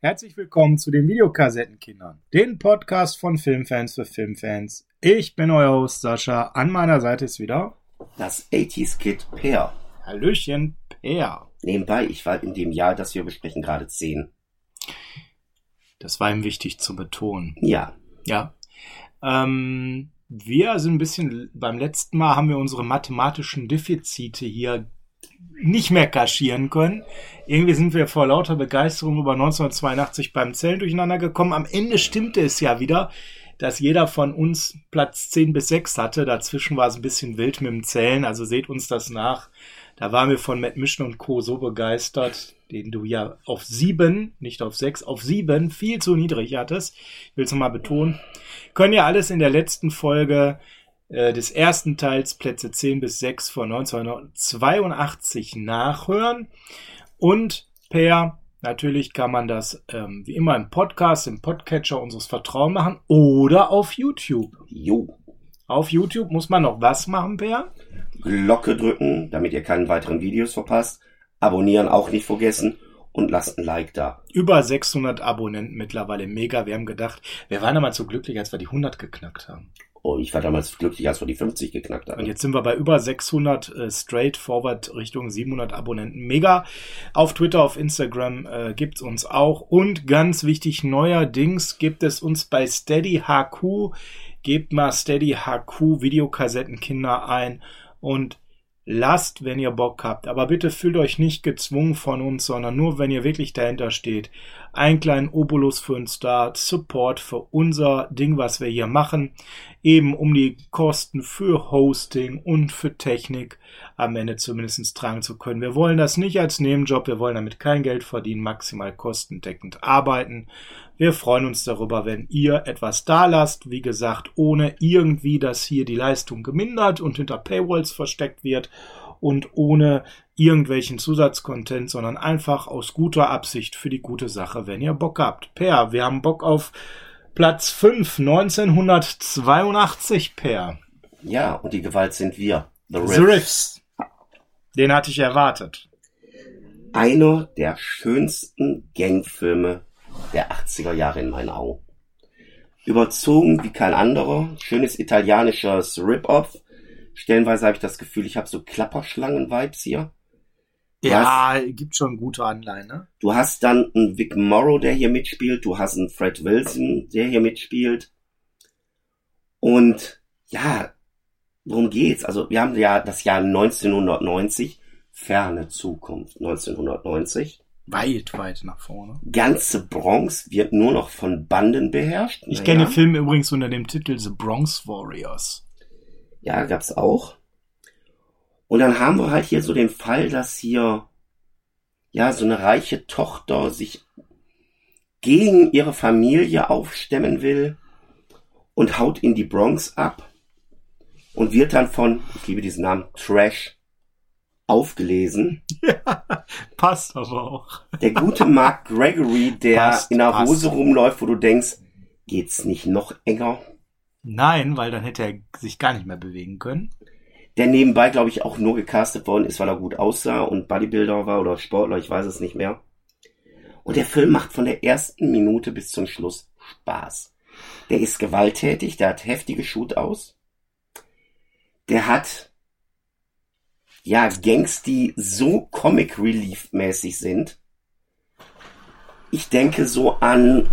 Herzlich willkommen zu den Videokassettenkindern, den Podcast von Filmfans für Filmfans. Ich bin euer Host Sascha. An meiner Seite ist wieder das 80s Kid Peer. Hallöchen, Peer. Nebenbei, ich war in dem Jahr, das wir besprechen, gerade 10. Das war ihm wichtig zu betonen. Ja. Ja. Ähm, wir sind ein bisschen, beim letzten Mal haben wir unsere mathematischen Defizite hier nicht mehr kaschieren können. Irgendwie sind wir vor lauter Begeisterung über 1982 beim Zellen durcheinander gekommen. Am Ende stimmte es ja wieder, dass jeder von uns Platz 10 bis 6 hatte. Dazwischen war es ein bisschen wild mit dem Zählen, also seht uns das nach. Da waren wir von Matt Mission und Co. so begeistert, den du ja auf 7, nicht auf 6, auf 7 viel zu niedrig hattest. Ich will es nochmal betonen. Können ja alles in der letzten Folge äh, des ersten Teils Plätze 10 bis 6 von 1982 nachhören. Und per, natürlich kann man das ähm, wie immer im Podcast, im Podcatcher unseres Vertrauens machen oder auf YouTube. Jo. Auf YouTube muss man noch was machen, Per? Glocke drücken, damit ihr keine weiteren Videos verpasst. Abonnieren auch nicht vergessen und lasst ein Like da. Über 600 Abonnenten mittlerweile, mega. Wir haben gedacht, wir waren damals so glücklich, als wir die 100 geknackt haben. Oh, ich war damals glücklich, als wir die 50 geknackt haben. Und jetzt sind wir bei über 600 äh, straight forward Richtung 700 Abonnenten. Mega. Auf Twitter, auf Instagram äh, gibt's uns auch. Und ganz wichtig, neuerdings gibt es uns bei Steady HQ. Gebt mal Steady HQ Videokassettenkinder ein und lasst, wenn ihr Bock habt. Aber bitte fühlt euch nicht gezwungen von uns, sondern nur, wenn ihr wirklich dahinter steht. Ein kleinen Obolus für uns da, Support für unser Ding, was wir hier machen. Eben um die Kosten für Hosting und für Technik am Ende zumindest tragen zu können. Wir wollen das nicht als Nebenjob, wir wollen damit kein Geld verdienen, maximal kostendeckend arbeiten. Wir freuen uns darüber, wenn ihr etwas da lasst. Wie gesagt, ohne irgendwie, dass hier die Leistung gemindert und hinter Paywalls versteckt wird und ohne irgendwelchen Zusatzcontent, sondern einfach aus guter Absicht für die gute Sache, wenn ihr Bock habt. Per, wir haben Bock auf Platz 5, 1982, Per. Ja, und die Gewalt sind wir. The Riffs. The Riffs. Den hatte ich erwartet. Einer der schönsten Gangfilme der 80er Jahre in meinen Augen. Überzogen wie kein anderer, schönes italienisches Rip-Off. Stellenweise habe ich das Gefühl, ich habe so Klapperschlangen-Vibes hier. Du ja, hast, gibt schon gute Anleihen, ne? Du hast dann einen Vic Morrow, der hier mitspielt. Du hast einen Fred Wilson, der hier mitspielt. Und ja, worum geht's? Also wir haben ja das Jahr 1990, ferne Zukunft 1990. Weit, weit nach vorne. Ganze Bronx wird nur noch von Banden beherrscht. Ich naja. kenne den Film übrigens unter dem Titel The Bronx Warriors. Ja, gab's auch. Und dann haben wir halt hier so den Fall, dass hier ja so eine reiche Tochter sich gegen ihre Familie aufstemmen will und haut in die Bronx ab und wird dann von, ich liebe diesen Namen, Trash aufgelesen. Ja, passt aber auch. Der gute Mark Gregory, der passt, in der Hose rumläuft, wo du denkst, geht's nicht noch enger? Nein, weil dann hätte er sich gar nicht mehr bewegen können. Der nebenbei, glaube ich, auch nur gecastet worden ist, weil er gut aussah und Bodybuilder war oder Sportler, ich weiß es nicht mehr. Und der Film macht von der ersten Minute bis zum Schluss Spaß. Der ist gewalttätig, der hat heftige Shoot aus. Der hat ja, Gangs, die so Comic Relief mäßig sind. Ich denke so an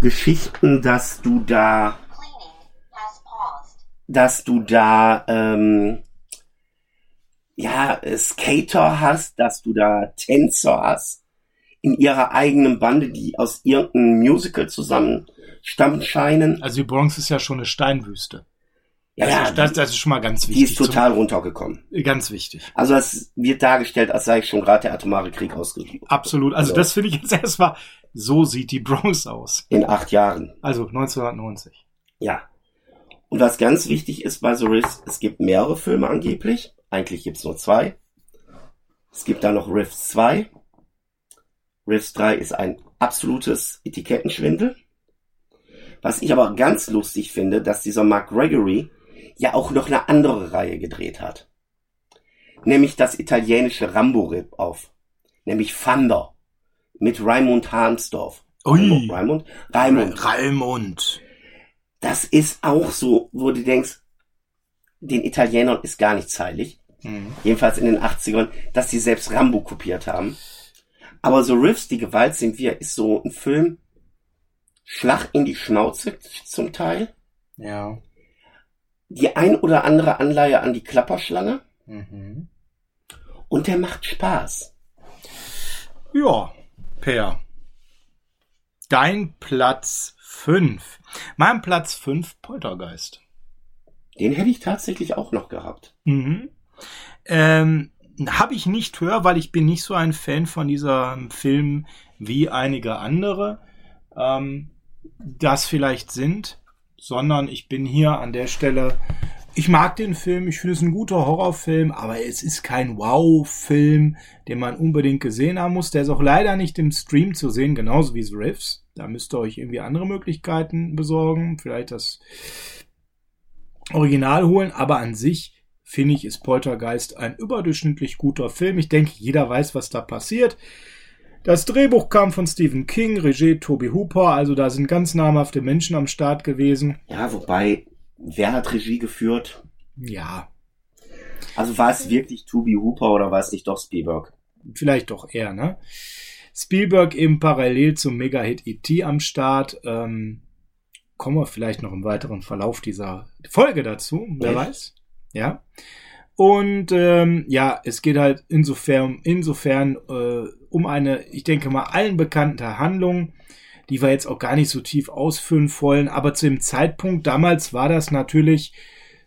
Geschichten, dass du da, dass du da, ähm, ja, Skater hast, dass du da Tänzer hast in ihrer eigenen Bande, die aus irgendeinem Musical zusammenstammen scheinen. Also die Bronx ist ja schon eine Steinwüste. Ja, das, ja, das, das ist schon mal ganz wichtig. Die ist total runtergekommen. Ganz wichtig. Also es wird dargestellt, als sei ich schon gerade der atomare Krieg ausgeübt. Absolut. Also, also das finde ich jetzt erstmal, so sieht die Bronx aus. In acht Jahren. Also 1990. Ja. Und was ganz wichtig ist bei The Riffs, es gibt mehrere Filme angeblich. Eigentlich gibt's nur zwei. Es gibt da noch Riffs 2. Riffs 3 ist ein absolutes Etikettenschwindel. Was ich aber ganz lustig finde, dass dieser Mark Gregory ja auch noch eine andere Reihe gedreht hat. Nämlich das italienische Rambo-Rip auf. Nämlich Thunder. Mit Raimund Harmsdorf. Ui. Raimund? Raimund. Raimund. Das ist auch so, wo du denkst, den Italienern ist gar nichts heilig. Mhm. Jedenfalls in den 80ern, dass die selbst Rambo kopiert haben. Aber so Riffs, die Gewalt sind wir, ist so ein Film, Schlag in die Schnauze zum Teil. Ja. Die ein oder andere Anleihe an die Klapperschlange. Mhm. Und der macht Spaß. Ja, Per. Dein Platz 5. Mein Platz 5, Poltergeist. Den hätte ich tatsächlich auch noch gehabt. Mhm. Ähm, Habe ich nicht höher, weil ich bin nicht so ein Fan von diesem Film wie einige andere ähm, das vielleicht sind, sondern ich bin hier an der Stelle. Ich mag den Film, ich finde es ein guter Horrorfilm, aber es ist kein Wow-Film, den man unbedingt gesehen haben muss. Der ist auch leider nicht im Stream zu sehen, genauso wie The Riffs. Da müsst ihr euch irgendwie andere Möglichkeiten besorgen, vielleicht das Original holen, aber an sich finde ich, ist Poltergeist ein überdurchschnittlich guter Film. Ich denke, jeder weiß, was da passiert. Das Drehbuch kam von Stephen King, Regie Toby Hooper, also da sind ganz namhafte Menschen am Start gewesen. Ja, wobei, wer hat Regie geführt? Ja, Also war es wirklich Toby Hooper oder war es nicht doch Spielberg? vielleicht doch eher, ne? Spielberg eben parallel zum Mega-Hit E.T. am Start. Ähm, kommen wir vielleicht noch im weiteren Verlauf dieser Folge dazu, wer Echt? weiß. Ja. Und ähm, ja, es geht halt insofern, insofern äh, um eine, ich denke mal, allen bekannte Handlung, die wir jetzt auch gar nicht so tief ausführen wollen. Aber zu dem Zeitpunkt damals war das natürlich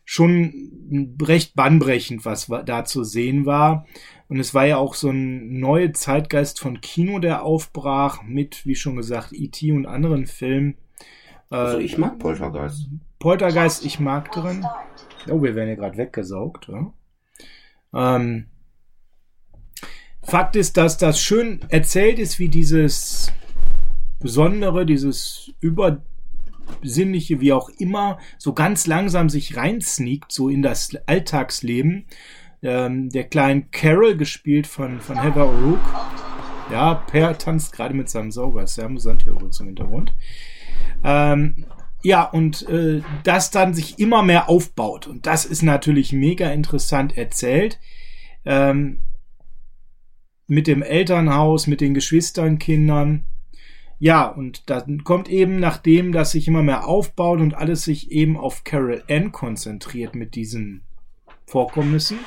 schon recht bahnbrechend, was wa- da zu sehen war. Und es war ja auch so ein neuer Zeitgeist von Kino, der aufbrach, mit, wie schon gesagt, E.T. und anderen Filmen. Äh, Also ich mag Poltergeist. Poltergeist, ich mag drin. Oh, wir werden hier gerade weggesaugt. Ja? Ähm, Fakt ist, dass das schön erzählt ist, wie dieses Besondere, dieses Übersinnliche, wie auch immer, so ganz langsam sich reinsneakt, so in das Alltagsleben. Ähm, der kleinen Carol, gespielt von, von Heather O'Rourke. Ja, Per tanzt gerade mit seinem Sauger. Sehr amüsant hier übrigens im Hintergrund. Ähm, ja, und äh, das dann sich immer mehr aufbaut. Und das ist natürlich mega interessant erzählt. Ähm, mit dem Elternhaus, mit den Geschwistern, Kindern. Ja, und dann kommt eben, nachdem das sich immer mehr aufbaut und alles sich eben auf Carol Ann konzentriert mit diesen Vorkommnissen.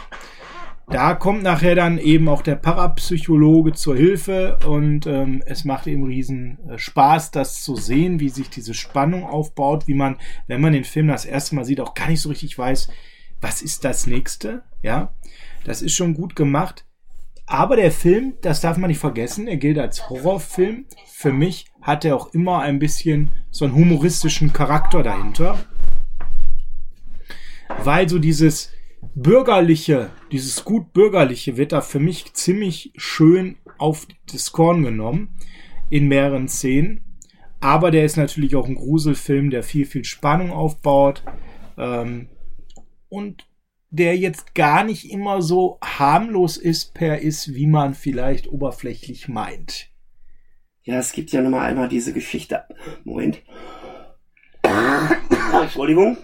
Da kommt nachher dann eben auch der Parapsychologe zur Hilfe und ähm, es macht eben riesen äh, Spaß, das zu sehen, wie sich diese Spannung aufbaut, wie man, wenn man den Film das erste Mal sieht, auch gar nicht so richtig weiß, was ist das nächste. Ja, das ist schon gut gemacht. Aber der Film, das darf man nicht vergessen, er gilt als Horrorfilm. Für mich hat er auch immer ein bisschen so einen humoristischen Charakter dahinter. Weil so dieses bürgerliche, dieses gut bürgerliche wird da für mich ziemlich schön auf das Korn genommen in mehreren Szenen. Aber der ist natürlich auch ein Gruselfilm, der viel, viel Spannung aufbaut. Ähm, und der jetzt gar nicht immer so harmlos ist per ist, wie man vielleicht oberflächlich meint. Ja, es gibt ja nun mal einmal diese Geschichte. Moment. Entschuldigung.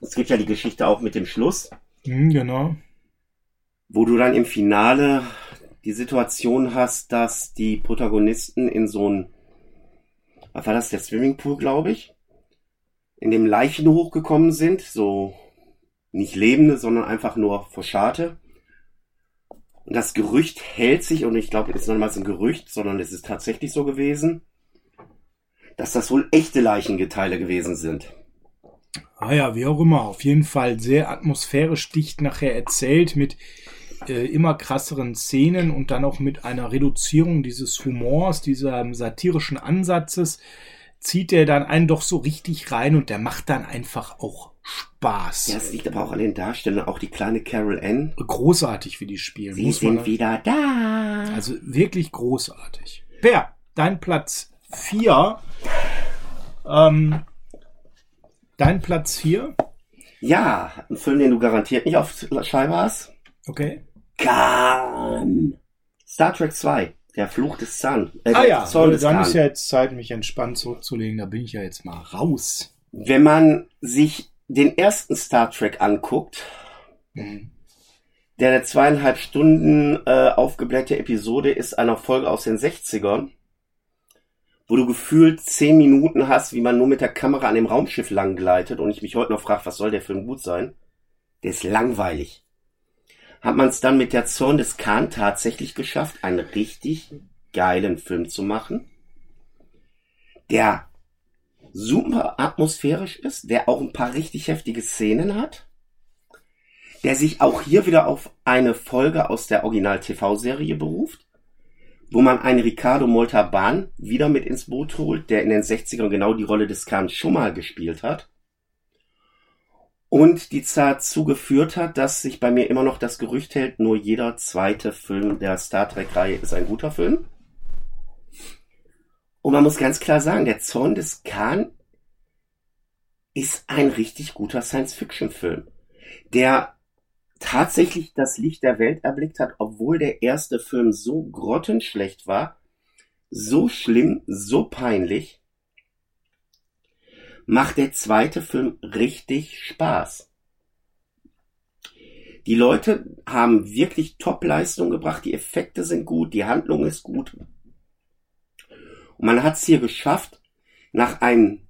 Es gibt ja die Geschichte auch mit dem Schluss, Hm, genau. wo du dann im Finale die Situation hast, dass die Protagonisten in so ein, was war das, der Swimmingpool, glaube ich, in dem Leichen hochgekommen sind, so nicht lebende, sondern einfach nur verscharrte. Und das Gerücht hält sich, und ich glaube, es ist noch mal so ein Gerücht, sondern es ist tatsächlich so gewesen, dass das wohl echte Leichengeteile gewesen sind. Ah ja, wie auch immer. Auf jeden Fall sehr atmosphärisch dicht nachher erzählt mit äh, immer krasseren Szenen und dann auch mit einer Reduzierung dieses Humors, dieser satirischen Ansatzes, zieht er dann einen doch so richtig rein und der macht dann einfach auch Spaß. Ja, es liegt aber auch an den Darstellern, auch die kleine Carol Ann. Großartig, wie die spielen. Sie muss man sind wieder da. Also wirklich großartig. Per, dein Platz 4. Ähm, dein Platz 4. Ja, ein Film, den du garantiert nicht auf Scheibe hast. Okay. Khan. Star Trek 2. Der Fluch des Zahn. Äh, Ah ja, Zorn dann ist ja jetzt Zeit, mich entspannt zurückzulegen. Da bin ich ja jetzt mal raus. Wenn man sich den ersten Star Trek anguckt, Mhm. der eine zweieinhalb Stunden äh, aufgeblähte Episode ist einer Folge aus den 60ern, wo du gefühlt zehn Minuten hast, wie man nur mit der Kamera an dem Raumschiff lang gleitet und ich mich heute noch frage, was soll der Film gut sein? Der ist langweilig. Hat man es dann mit der Zorn des Khan tatsächlich geschafft, einen richtig geilen Film zu machen, der super atmosphärisch ist, der auch ein paar richtig heftige Szenen hat, der sich auch hier wieder auf eine Folge aus der Original-TV-Serie beruft, wo man einen Ricardo Montalban wieder mit ins Boot holt, der in den 60ern genau die Rolle des Khan schon mal gespielt hat. Und die dazu geführt hat, dass sich bei mir immer noch das Gerücht hält, nur jeder zweite Film der Star Trek-Reihe ist ein guter Film. Und man muss ganz klar sagen, der Zorn des Khan ist ein richtig guter Science-Fiction-Film, der tatsächlich das Licht der Welt erblickt hat, obwohl der erste Film so grottenschlecht war, so schlimm, so peinlich, macht der zweite Film richtig Spaß. Die Leute haben wirklich Top-Leistung gebracht, die Effekte sind gut, die Handlung ist gut. Und man hat es hier geschafft, nach einem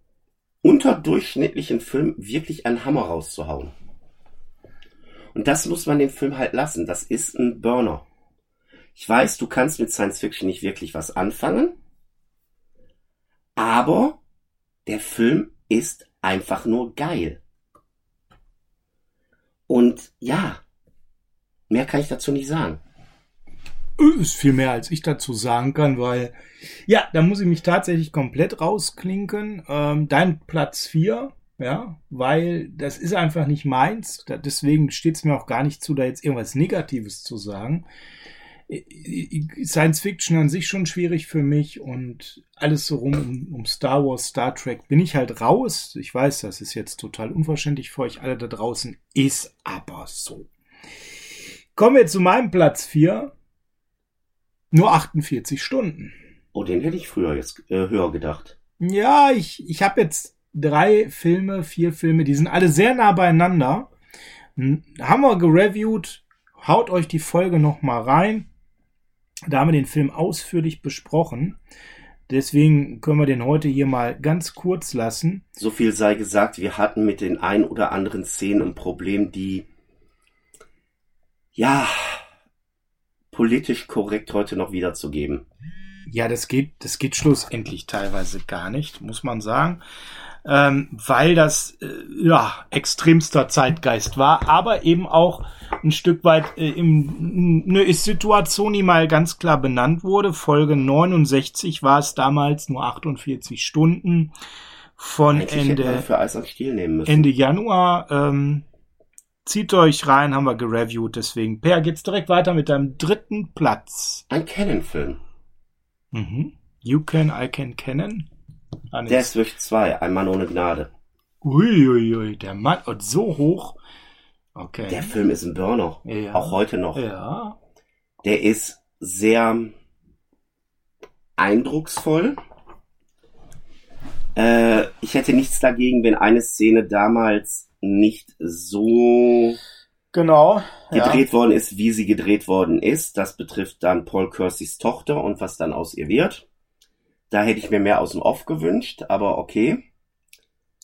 unterdurchschnittlichen Film wirklich einen Hammer rauszuhauen. Und das muss man dem Film halt lassen. Das ist ein Burner. Ich weiß, du kannst mit Science Fiction nicht wirklich was anfangen, aber der Film ist einfach nur geil. Und ja, mehr kann ich dazu nicht sagen. Ist viel mehr, als ich dazu sagen kann, weil, ja, da muss ich mich tatsächlich komplett rausklinken. Ähm, dein Platz 4, ja, weil das ist einfach nicht meins. Deswegen steht es mir auch gar nicht zu, da jetzt irgendwas Negatives zu sagen. Science Fiction an sich schon schwierig für mich und alles so rum um, um Star Wars, Star Trek bin ich halt raus. Ich weiß, das ist jetzt total unverständlich für euch alle da draußen, ist aber so. Kommen wir zu meinem Platz 4. Nur 48 Stunden. Oh, den hätte ich früher jetzt äh, höher gedacht. Ja, ich, ich habe jetzt drei Filme, vier Filme, die sind alle sehr nah beieinander. Hm, Haben wir gereviewt. Haut euch die Folge noch mal rein. Da haben wir den Film ausführlich besprochen. Deswegen können wir den heute hier mal ganz kurz lassen. So viel sei gesagt, wir hatten mit den ein oder anderen Szenen ein Problem, die ja politisch korrekt heute noch wiederzugeben. Ja, das geht, das geht schlussendlich teilweise gar nicht, muss man sagen. Ähm, weil das äh, ja extremster Zeitgeist war, aber eben auch ein Stück weit äh, im, eine Situation, die mal ganz klar benannt wurde. Folge 69 war es damals nur 48 Stunden von Eigentlich Ende, für Eis und Stiel nehmen müssen. Ende Januar. Ähm, zieht euch rein, haben wir gereviewt. Deswegen, Per, geht's direkt weiter mit deinem dritten Platz. Ein Canon-Film. Mhm. You can, I can kennen. Ah, nee. Der Swift 2, ein Mann ohne Gnade. Uiuiui, ui, der Mann, und so hoch. Okay. Der Film ist ein Burner. Ja. Auch heute noch. ja. Der ist sehr eindrucksvoll. Äh, ich hätte nichts dagegen, wenn eine Szene damals nicht so Genau. gedreht worden ist, wie sie gedreht worden ist. Das betrifft dann Paul Kerseys Tochter und was dann aus ihr wird. Da hätte ich mir mehr aus dem Off gewünscht, aber okay.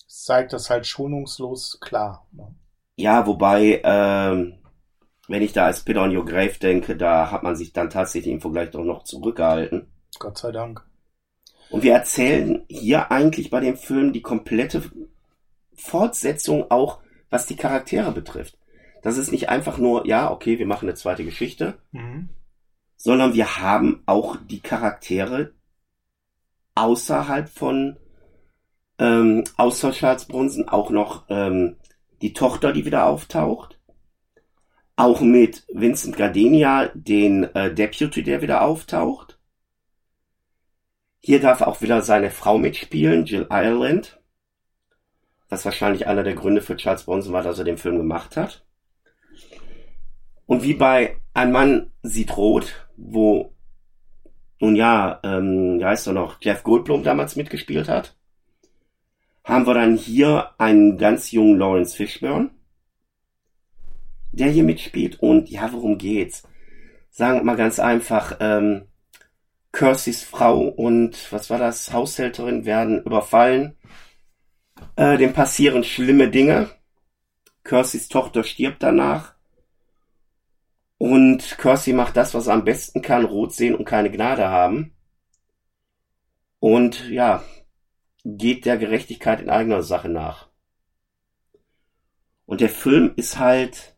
Zeigt das halt schonungslos klar. Ja, wobei, ähm, wenn ich da als Peter on Your Grave denke, da hat man sich dann tatsächlich im Vergleich doch noch zurückgehalten. Gott sei Dank. Und wir erzählen hier eigentlich bei dem Film die komplette Fortsetzung auch, was die Charaktere betrifft. Das ist nicht einfach nur, ja, okay, wir machen eine zweite Geschichte, Mhm. sondern wir haben auch die Charaktere außerhalb von, ähm, außer Charles Bronson auch noch ähm, die Tochter, die wieder auftaucht. Auch mit Vincent Gardenia, den äh, Deputy, der wieder auftaucht. Hier darf auch wieder seine Frau mitspielen, Jill Ireland. Was wahrscheinlich einer der Gründe für Charles Bronson war, dass er den Film gemacht hat. Und wie bei Ein Mann sieht rot, wo nun ja, ähm, heißt er noch, Jeff Goldblum damals mitgespielt hat, haben wir dann hier einen ganz jungen Lawrence Fishburne, der hier mitspielt. Und ja, worum geht's? Sagen wir mal ganz einfach, ähm, Kirstys Frau und was war das, Haushälterin werden überfallen. Äh, dem passieren schlimme Dinge. Kirstys Tochter stirbt danach. Und Kirsty macht das, was er am besten kann, rot sehen und keine Gnade haben. Und ja, geht der Gerechtigkeit in eigener Sache nach. Und der Film ist halt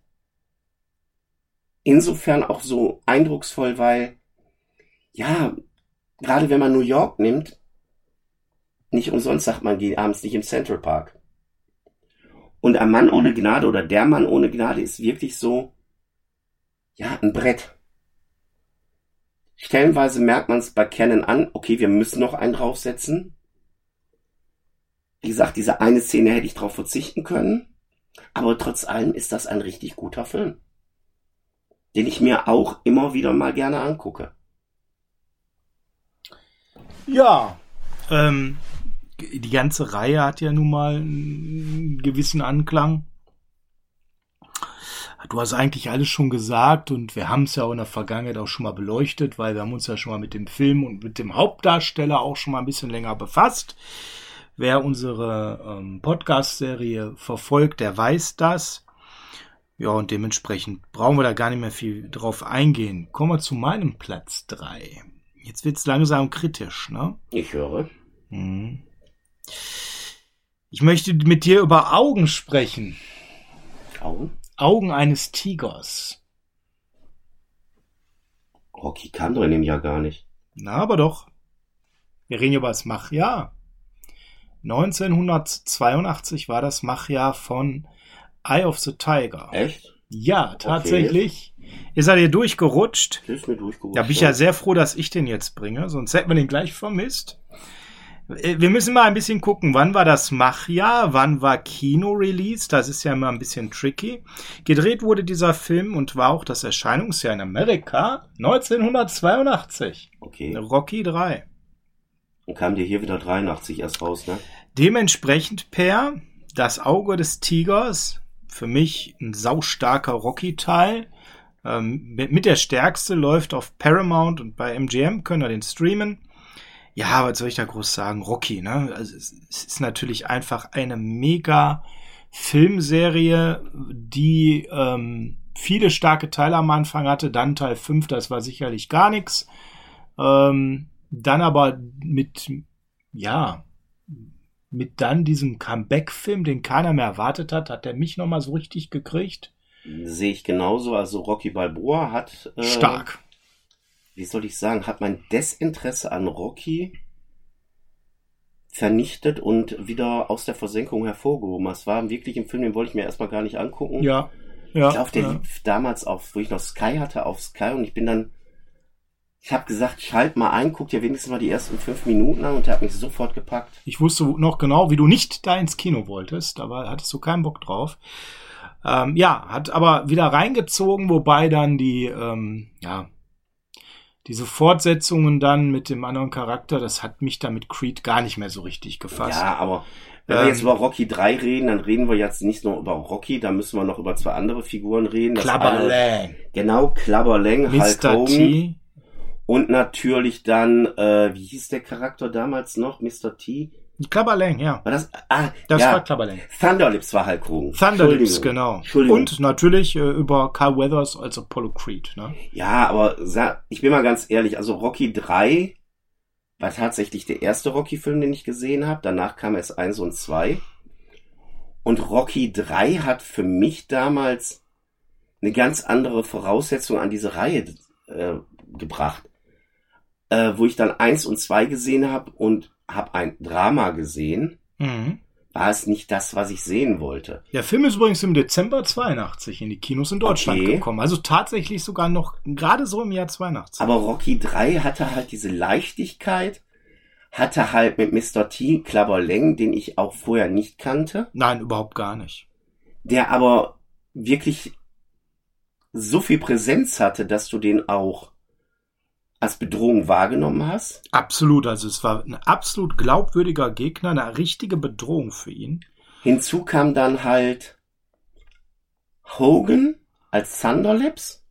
insofern auch so eindrucksvoll, weil, ja, gerade wenn man New York nimmt, nicht umsonst sagt man, geht abends nicht im Central Park. Und ein Mann ohne Gnade oder der Mann ohne Gnade ist wirklich so, ja, ein Brett. Stellenweise merkt man es bei Canon an, okay, wir müssen noch einen draufsetzen. Wie gesagt, diese eine Szene hätte ich drauf verzichten können. Aber trotz allem ist das ein richtig guter Film. Den ich mir auch immer wieder mal gerne angucke. Ja, ähm, die ganze Reihe hat ja nun mal einen gewissen Anklang. Du hast eigentlich alles schon gesagt und wir haben es ja auch in der Vergangenheit auch schon mal beleuchtet, weil wir haben uns ja schon mal mit dem Film und mit dem Hauptdarsteller auch schon mal ein bisschen länger befasst. Wer unsere ähm, Podcast-Serie verfolgt, der weiß das. Ja, und dementsprechend brauchen wir da gar nicht mehr viel drauf eingehen. Kommen wir zu meinem Platz drei. Jetzt wird's langsam kritisch, ne? Ich höre. Mhm. Ich möchte mit dir über Augen sprechen. Augen? Augen eines Tigers. Rocky kann doch in dem Jahr gar nicht. Na, aber doch. Wir reden über das Machjahr. 1982 war das Machjahr von Eye of the Tiger. Echt? Ja, tatsächlich. Ist er dir durchgerutscht? Ist mir durchgerutscht. Da bin ich ja sehr froh, dass ich den jetzt bringe, sonst hätten wir den gleich vermisst. Äh, Wir müssen mal ein bisschen gucken, wann war das Machjahr, wann war Kino-Release, das ist ja immer ein bisschen tricky. Gedreht wurde dieser Film und war auch das Erscheinungsjahr in Amerika 1982. Okay. Rocky 3. Und kam dir hier wieder 83 erst raus, ne? Dementsprechend per Das Auge des Tigers, für mich ein saustarker Rocky-Teil. Ähm, mit, mit der stärkste läuft auf Paramount und bei MGM können wir den streamen. Ja, was soll ich da groß sagen? Rocky, ne? Also es, ist natürlich einfach eine mega Filmserie, die ähm, viele starke Teile am Anfang hatte. Dann Teil 5, das war sicherlich gar nichts. Ähm, dann aber mit, ja, mit dann diesem Comeback-Film, den keiner mehr erwartet hat, hat er mich nochmal so richtig gekriegt. Sehe ich genauso. Also Rocky Balboa hat. Äh, Stark. Wie soll ich sagen, hat mein Desinteresse an Rocky vernichtet und wieder aus der Versenkung hervorgehoben. Es war wirklich ein Film, den wollte ich mir erstmal gar nicht angucken. Ja. ja ich glaube, der ja. lief damals auf, wo ich noch Sky hatte, auf Sky und ich bin dann, ich habe gesagt, schalt mal ein, guck dir wenigstens mal die ersten fünf Minuten an und der hat mich sofort gepackt. Ich wusste noch genau, wie du nicht da ins Kino wolltest, aber hattest du keinen Bock drauf. Ähm, ja, hat aber wieder reingezogen, wobei dann die, ähm, ja, diese Fortsetzungen dann mit dem anderen Charakter, das hat mich da mit Creed gar nicht mehr so richtig gefasst. Ja, aber wenn wir Ähm, jetzt über Rocky 3 reden, dann reden wir jetzt nicht nur über Rocky, da müssen wir noch über zwei andere Figuren reden. Klabberlang. Genau, Klabberlang, Hulk Mr. Hogan. T. Und natürlich dann, äh, wie hieß der Charakter damals noch? Mr. T? Klabberlang, ja. War das? Ah, Das ja. war Klabberlang. Thunderlips war Hulk Hogan. Thunderlips, genau. Entschuldigung. Und natürlich äh, über Carl Weathers als Apollo Creed. Ne? Ja, aber ich bin mal ganz ehrlich, also Rocky 3 war tatsächlich der erste Rocky-Film, den ich gesehen habe. Danach kam es 1 und 2. Und Rocky 3 hat für mich damals eine ganz andere Voraussetzung an diese Reihe äh, gebracht. Äh, wo ich dann 1 und 2 gesehen habe und habe ein Drama gesehen, Mhm. war es nicht das, was ich sehen wollte. Der Film ist übrigens im Dezember 82 in die Kinos in Deutschland Okay. gekommen. Also tatsächlich sogar noch gerade so im Jahr 82. Aber Rocky 3 hatte halt diese Leichtigkeit, hatte halt mit Mr. T Klabberleng, den ich auch vorher nicht kannte, Nein, überhaupt gar nicht. der aber wirklich so viel Präsenz hatte, dass du den auch als Bedrohung wahrgenommen hast? Absolut, also es war ein absolut glaubwürdiger Gegner, eine richtige Bedrohung für ihn. Hinzu kam dann halt Hogan als Thunderlips.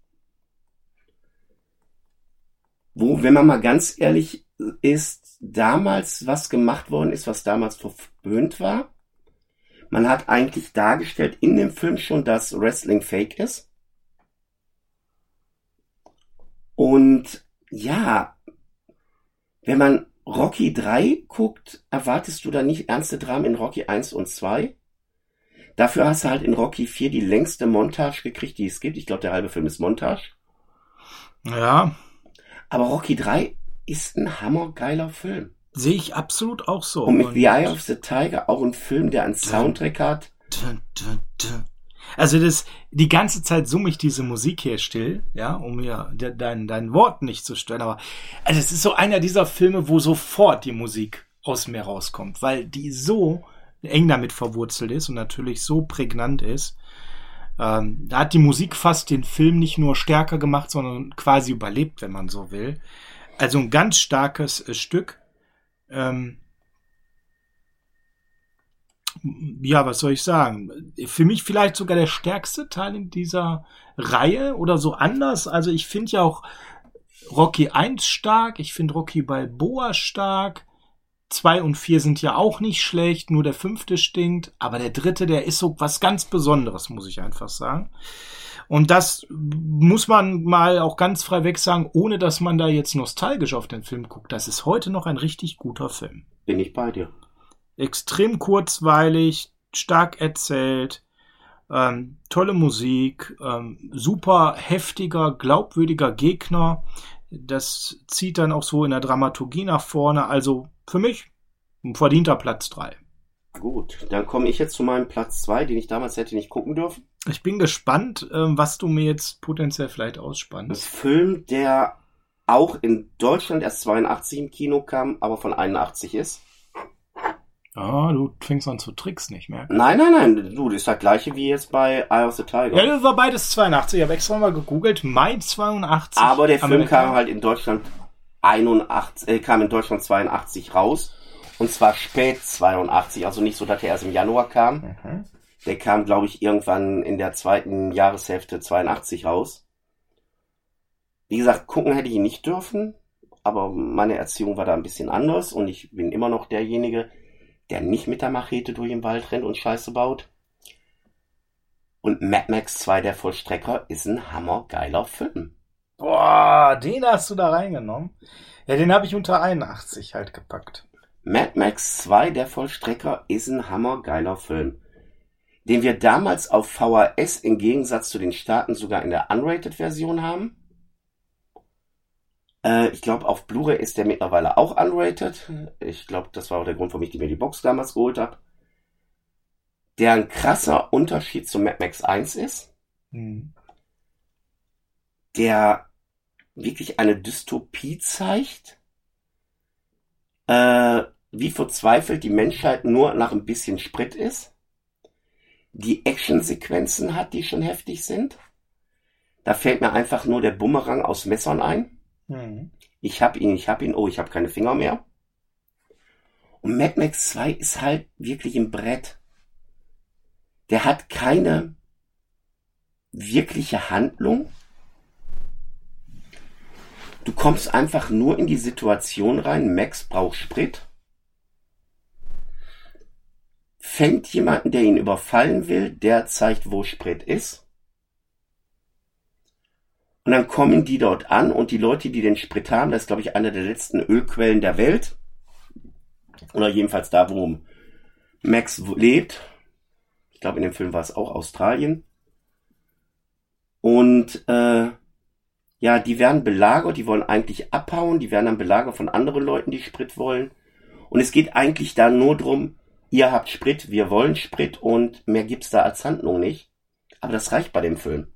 Wo, wenn man mal ganz ehrlich ist, damals was gemacht worden ist, was damals verpönt war. Man hat eigentlich dargestellt in dem Film schon, dass Wrestling fake ist. Und ja, wenn man Rocky 3 guckt, erwartest du da nicht ernste Dramen in Rocky 1 und 2. Dafür hast du halt in Rocky 4 die längste Montage gekriegt, die es gibt. Ich glaube, der halbe Film ist Montage. Ja. Aber Rocky 3 ist ein hammergeiler Film. Sehe ich absolut auch so. Und mit The Eye of the Tiger auch ein Film, der einen Soundtrack hat. Also das, die ganze Zeit summe ich diese Musik hier still, ja, um mir dein, dein Wort nicht zu stören. Aber also es ist so einer dieser Filme, wo sofort die Musik aus mir rauskommt, weil die so eng damit verwurzelt ist und natürlich so prägnant ist. Ähm, da hat die Musik fast den Film nicht nur stärker gemacht, sondern quasi überlebt, wenn man so will. Also ein ganz starkes äh, Stück. Ähm, ja, was soll ich sagen? Für mich vielleicht sogar der stärkste Teil in dieser Reihe oder so anders. Also ich finde ja auch Rocky 1 stark, ich finde Rocky Balboa stark. Zwei und vier sind ja auch nicht schlecht, nur der fünfte stinkt. Aber der dritte, der ist so was ganz Besonderes, muss ich einfach sagen. Und das muss man mal auch ganz frei weg sagen, ohne dass man da jetzt nostalgisch auf den Film guckt. Das ist heute noch ein richtig guter Film. Bin ich bei dir. Extrem kurzweilig, stark erzählt, ähm, tolle Musik, ähm, super heftiger, glaubwürdiger Gegner. Das zieht dann auch so in der Dramaturgie nach vorne. Also für mich ein verdienter Platz 3. Gut, dann komme ich jetzt zu meinem Platz 2, den ich damals hätte nicht gucken dürfen. Ich bin gespannt, ähm, was du mir jetzt potenziell vielleicht ausspannst. Ein Film, der auch in Deutschland erst 82 im Kino kam, aber von 81 ist. Ah, du fängst an zu Tricks nicht mehr. Nein, nein, nein, du, das ist das gleiche wie jetzt bei Eye of the Tiger. Ja, das war beides 82. Ich habe extra mal gegoogelt. Mai 82. Aber der Film kam halt in Deutschland 81, äh, kam in Deutschland 82 raus. Und zwar spät 82, also nicht so, dass er erst im Januar kam. Mhm. Der kam, glaube ich, irgendwann in der zweiten Jahreshälfte 82 raus. Wie gesagt, gucken hätte ich ihn nicht dürfen, aber meine Erziehung war da ein bisschen anders und ich bin immer noch derjenige, der nicht mit der Machete durch den Wald rennt und Scheiße baut. Und Mad Max 2, der Vollstrecker, ist ein hammergeiler Film. Boah, den hast du da reingenommen. Ja, den habe ich unter 81 halt gepackt. Mad Max 2, der Vollstrecker, ist ein hammergeiler Film. Den wir damals auf VHS im Gegensatz zu den Staaten sogar in der Unrated-Version haben. Äh, ich glaube, auf Blu-ray ist der mittlerweile auch unrated. Ich glaube, das war auch der Grund, warum ich mir die Box damals geholt habe. Der ein krasser Unterschied zu Mad Max 1 ist. Mhm. Der wirklich eine Dystopie zeigt, äh, wie verzweifelt die Menschheit nur nach ein bisschen Sprit ist, die Actionsequenzen hat, die schon heftig sind. Da fällt mir einfach nur der Bumerang aus Messern ein. Mhm. Ich hab ihn, ich hab ihn, oh, ich habe keine Finger mehr. Und Mad Max 2 ist halt wirklich ein Brett. Der hat keine wirkliche Handlung. Du kommst einfach nur in die Situation rein, Max braucht Sprit, fängt jemanden, der ihn überfallen will, der zeigt, wo Sprit ist. Und dann kommen die dort an und die Leute, die den Sprit haben, das ist, glaube ich, eine der letzten Ölquellen der Welt. Oder jedenfalls da, wo Max lebt. Ich glaube, in dem Film war es auch Australien. Und äh, ja, die werden belagert, die wollen eigentlich abhauen, die werden dann belagert von anderen Leuten, die Sprit wollen. Und es geht eigentlich da nur drum, ihr habt Sprit, wir wollen Sprit und mehr gibt's da als Handlung nicht. Aber das reicht bei dem Film.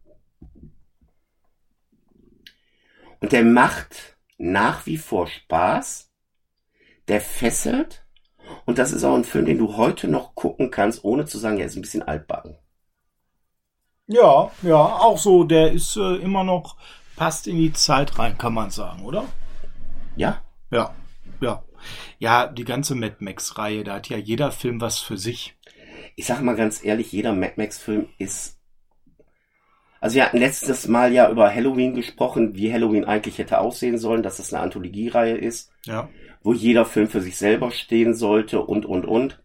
Und der macht nach wie vor Spaß. Der fesselt. Und das ist auch ein Film, den du heute noch gucken kannst, ohne zu sagen, er ist ein bisschen altbacken. Ja, ja, auch so. Der ist äh, immer noch passt in die Zeit rein, kann man sagen, oder? Ja? Ja, ja. Ja, die ganze Mad Max-Reihe, da hat ja jeder Film was für sich. Ich sag mal ganz ehrlich, jeder Mad Max-Film ist. Also wir hatten letztes Mal ja über Halloween gesprochen, wie Halloween eigentlich hätte aussehen sollen, dass es eine Anthologiereihe ist, Ja. wo jeder Film für sich selber stehen sollte und und und.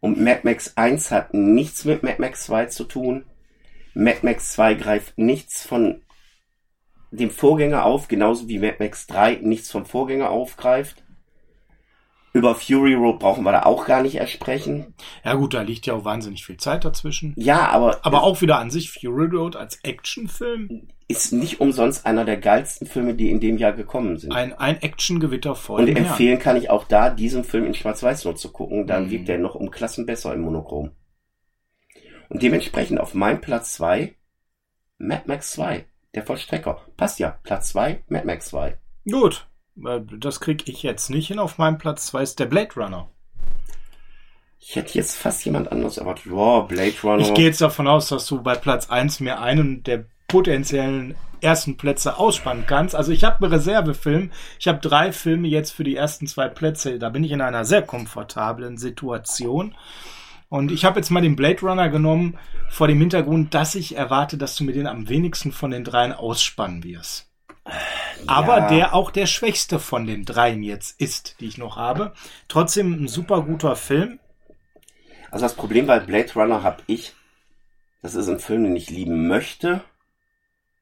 Und Mad Max 1 hat nichts mit Mad Max 2 zu tun. Mad Max 2 greift nichts von dem Vorgänger auf, genauso wie Mad Max 3 nichts vom Vorgänger aufgreift. Über Fury Road brauchen wir da auch gar nicht erst sprechen. Ja gut, da liegt ja auch wahnsinnig viel Zeit dazwischen. Ja, aber, Aber auch wieder an sich Fury Road als Actionfilm. ist nicht umsonst einer der geilsten Filme, die in dem Jahr gekommen sind. Ein, ein Actiongewitter voll. Und im Herrn. empfehlen kann ich auch da, diesen Film in Schwarz-Weiß nur zu gucken. Dann Mhm. wirkt er noch um Klassen besser im Monochrom. Und dementsprechend auf meinem Platz 2 Mad Max 2, der Vollstrecker. Passt ja, Platz 2 Mad Max 2. Gut, das krieg ich jetzt nicht hin. Auf meinem Platz 2 ist der Blade Runner. Ich hätte jetzt fast jemand anderes erwartet. Wow, Blade Runner. Ich gehe jetzt davon aus, dass du bei Platz 1 mir einen der potenziellen ersten Plätze ausspannen kannst. Also ich habe einen Reservefilm. Ich habe drei Filme jetzt für die ersten zwei Plätze. Da bin ich in einer sehr komfortablen Situation. Und ich habe jetzt mal den Blade Runner genommen vor dem Hintergrund, dass ich erwarte, dass du mir den am wenigsten von den dreien ausspannen wirst. Aber Ja. der auch der schwächste von den dreien jetzt ist, die ich noch habe. Trotzdem ein super guter Film. Also das Problem bei Blade Runner habe ich, das ist ein Film, den ich lieben möchte,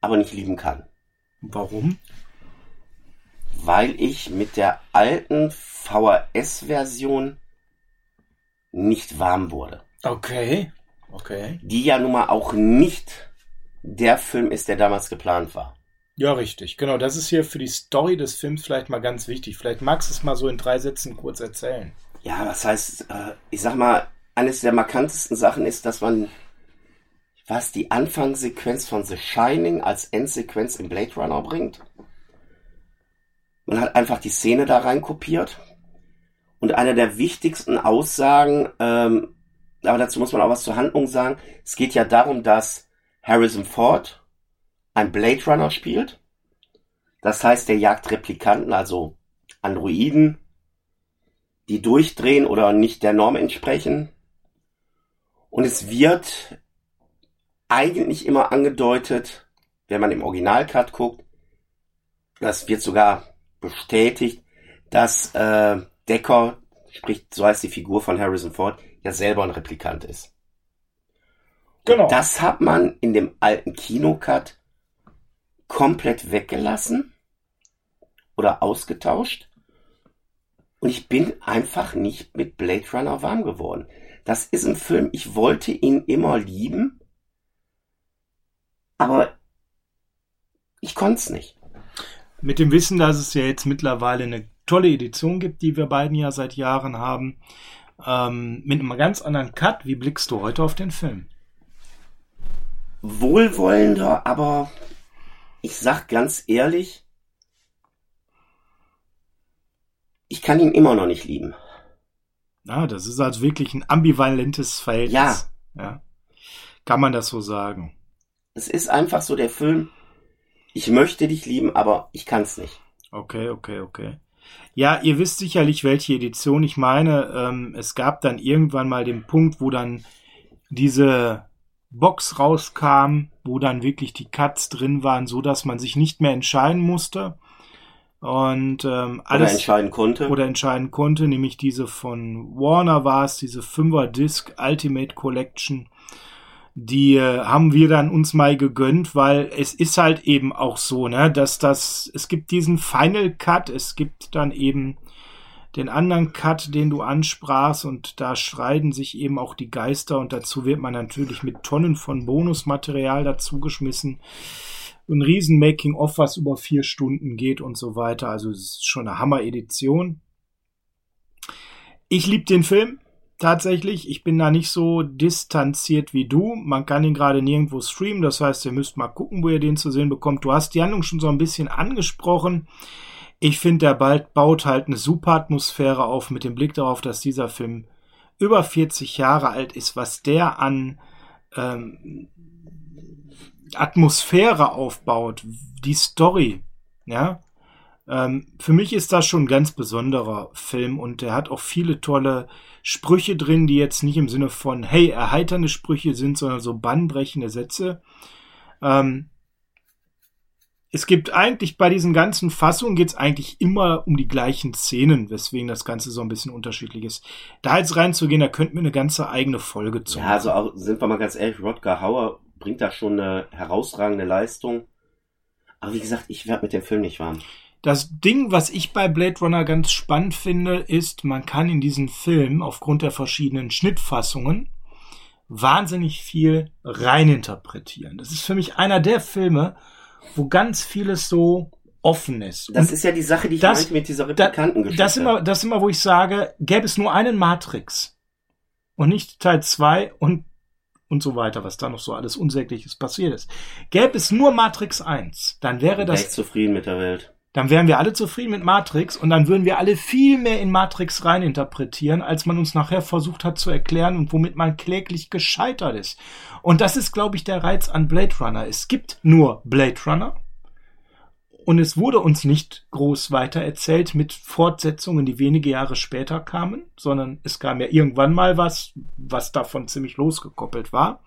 aber nicht lieben kann. Warum? Weil ich mit der alten VHS-Version nicht warm wurde. Okay. Okay. Die ja nun mal auch nicht der Film ist, der damals geplant war. Ja, richtig. Genau, das ist hier für die Story des Films vielleicht mal ganz wichtig. Vielleicht magst du es mal so in drei Sätzen kurz erzählen. Ja, das heißt, äh, ich sag mal, eines der markantesten Sachen ist, dass man was die Anfangssequenz von The Shining als Endsequenz im Blade Runner bringt. Man hat einfach die Szene da rein kopiert. Und eine der wichtigsten Aussagen, ähm, aber dazu muss man auch was zur Handlung sagen. Es geht ja darum, dass Harrison Ford ein Blade Runner spielt. Das heißt, der jagt Replikanten, also Androiden, die durchdrehen oder nicht der Norm entsprechen. Und es wird eigentlich immer angedeutet, wenn man im Originalcut guckt, das wird sogar bestätigt, dass äh, Decker, sprich so heißt die Figur von Harrison Ford, ja selber ein Replikant ist. Genau. Das hat man in dem alten Kinocut komplett weggelassen oder ausgetauscht. Und ich bin einfach nicht mit Blade Runner warm geworden. Das ist ein Film, ich wollte ihn immer lieben, aber ich konnte es nicht. Mit dem Wissen, dass es ja jetzt mittlerweile eine tolle Edition gibt, die wir beiden ja seit Jahren haben, ähm, mit einem ganz anderen Cut, wie blickst du heute auf den Film? Wohlwollender, aber ich sag ganz ehrlich, ich kann ihn immer noch nicht lieben. Ah, das ist also wirklich ein ambivalentes Verhältnis. Ja. ja. Kann man das so sagen? Es ist einfach so der Film, ich möchte dich lieben, aber ich kann es nicht. Okay, okay, okay. Ja, ihr wisst sicherlich, welche Edition ich meine. Ähm, es gab dann irgendwann mal den Punkt, wo dann diese Box rauskam, wo dann wirklich die Cuts drin waren, so dass man sich nicht mehr entscheiden musste. Und ähm, Oder alles entscheiden konnte. oder entscheiden konnte, nämlich diese von Warner war es, diese 5er Disc Ultimate Collection. Die äh, haben wir dann uns mal gegönnt, weil es ist halt eben auch so, ne, dass das, es gibt diesen Final Cut, es gibt dann eben den anderen Cut, den du ansprachst und da streiten sich eben auch die Geister und dazu wird man natürlich mit Tonnen von Bonusmaterial dazugeschmissen. Ein riesen Making-of, was über vier Stunden geht und so weiter. Also es ist schon eine Hammer-Edition. Ich liebe den Film tatsächlich. Ich bin da nicht so distanziert wie du. Man kann ihn gerade nirgendwo streamen. Das heißt, ihr müsst mal gucken, wo ihr den zu sehen bekommt. Du hast die Handlung schon so ein bisschen angesprochen. Ich finde, der bald baut halt eine super Atmosphäre auf mit dem Blick darauf, dass dieser Film über 40 Jahre alt ist, was der an ähm, Atmosphäre aufbaut, die Story, ja, Ähm, für mich ist das schon ein ganz besonderer Film und der hat auch viele tolle Sprüche drin, die jetzt nicht im Sinne von, hey, erheiternde Sprüche sind, sondern so bannbrechende Sätze. Ähm, es gibt eigentlich bei diesen ganzen Fassungen geht es eigentlich immer um die gleichen Szenen, weswegen das Ganze so ein bisschen unterschiedlich ist. Da jetzt reinzugehen, da könnten wir eine ganze eigene Folge zu. Ja, also auch, sind wir mal ganz ehrlich, Rodger Hauer bringt da schon eine herausragende Leistung. Aber wie gesagt, ich werde mit dem Film nicht warm. Das Ding, was ich bei Blade Runner ganz spannend finde, ist, man kann in diesen Film aufgrund der verschiedenen Schnittfassungen wahnsinnig viel reininterpretieren. Das ist für mich einer der Filme, wo ganz vieles so offen ist. Das Und ist ja die Sache, die ich das, meinte mit dieser Replikantengeschichte. Das immer, das immer, wo ich sage, gäbe es nur einen Matrix und nicht Teil 2 und und so weiter, was da noch so alles Unsägliches passiert ist. Gäbe es nur Matrix 1, dann wäre das. Echt zufrieden mit der Welt dann wären wir alle zufrieden mit Matrix und dann würden wir alle viel mehr in Matrix reininterpretieren, als man uns nachher versucht hat zu erklären und womit man kläglich gescheitert ist. Und das ist, glaube ich, der Reiz an Blade Runner. Es gibt nur Blade Runner und es wurde uns nicht groß weiter erzählt mit Fortsetzungen, die wenige Jahre später kamen, sondern es kam ja irgendwann mal was, was davon ziemlich losgekoppelt war.